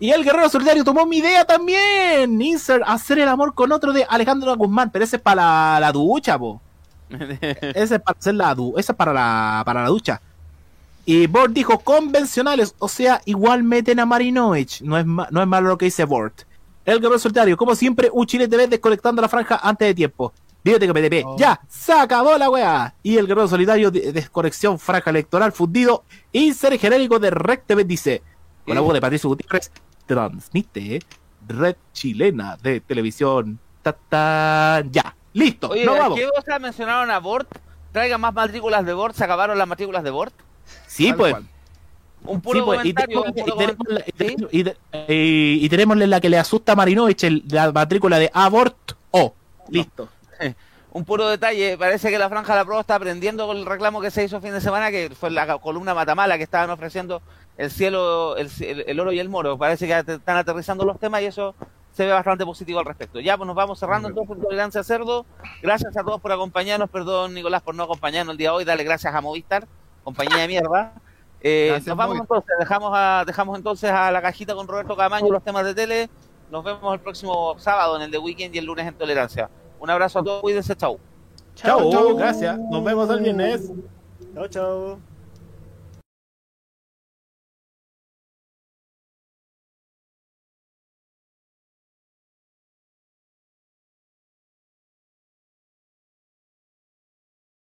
Speaker 5: Y el Guerrero Solidario tomó mi idea también. Insert, hacer el amor con otro de Alejandro Guzmán, pero ese es para la, la ducha, po. Ese es para hacer la du ese es para la, para la ducha. Y Bort dijo convencionales, o sea, igual meten a Marinovich. No es, no es malo lo que dice Bort. El guerrero solitario, como siempre, un Chile TV desconectando la franja antes de tiempo. Biblioteca PTP, ya, se acabó la weá. Y el guerrero solitario de desconexión franja electoral fundido. Insert genérico de Red TV dice, con la voz de Patricio Gutiérrez, transmite Red Chilena de televisión. Ta, ta, ya, listo,
Speaker 2: Oye,
Speaker 5: no
Speaker 2: ¿a
Speaker 5: vamos.
Speaker 2: ¿qué cosa mencionaron a Bort? Traigan más matrículas de Bort, se acabaron las matrículas de Bort.
Speaker 5: Sí, pues.
Speaker 2: Un puro
Speaker 5: Sí, pues, y,
Speaker 2: comentario,
Speaker 5: tenemos,
Speaker 2: un puro
Speaker 5: y tenemos la, y tenemos- y- la que le asusta a Marinovich, el- la matrícula de Abort O. Listo.
Speaker 2: Un puro detalle, parece que la Franja de la Pro está aprendiendo con el reclamo que se hizo el fin de semana, que fue la columna Matamala que estaban ofreciendo el cielo, el, el- el oro y el moro. Parece que están aterrizando los temas y eso se ve bastante positivo al respecto. Ya, pues nos vamos cerrando entonces con Tolerancia Cerdo. Gracias a todos por acompañarnos. Perdón, Nicolás, por no acompañarnos el día de hoy. Dale gracias a Movistar, compañía de mierda. Eh,
Speaker 1: Gracias,
Speaker 2: nos vamos
Speaker 1: Movistar.
Speaker 2: entonces, dejamos, a, dejamos entonces a la cajita con Roberto Camaño los temas de tele. Nos vemos el próximo sábado en el de Weekend y el lunes en Tolerancia. Un abrazo a todos, cuídense, chau.
Speaker 5: Chao, gracias. Nos vemos el viernes.
Speaker 8: Chao, chao.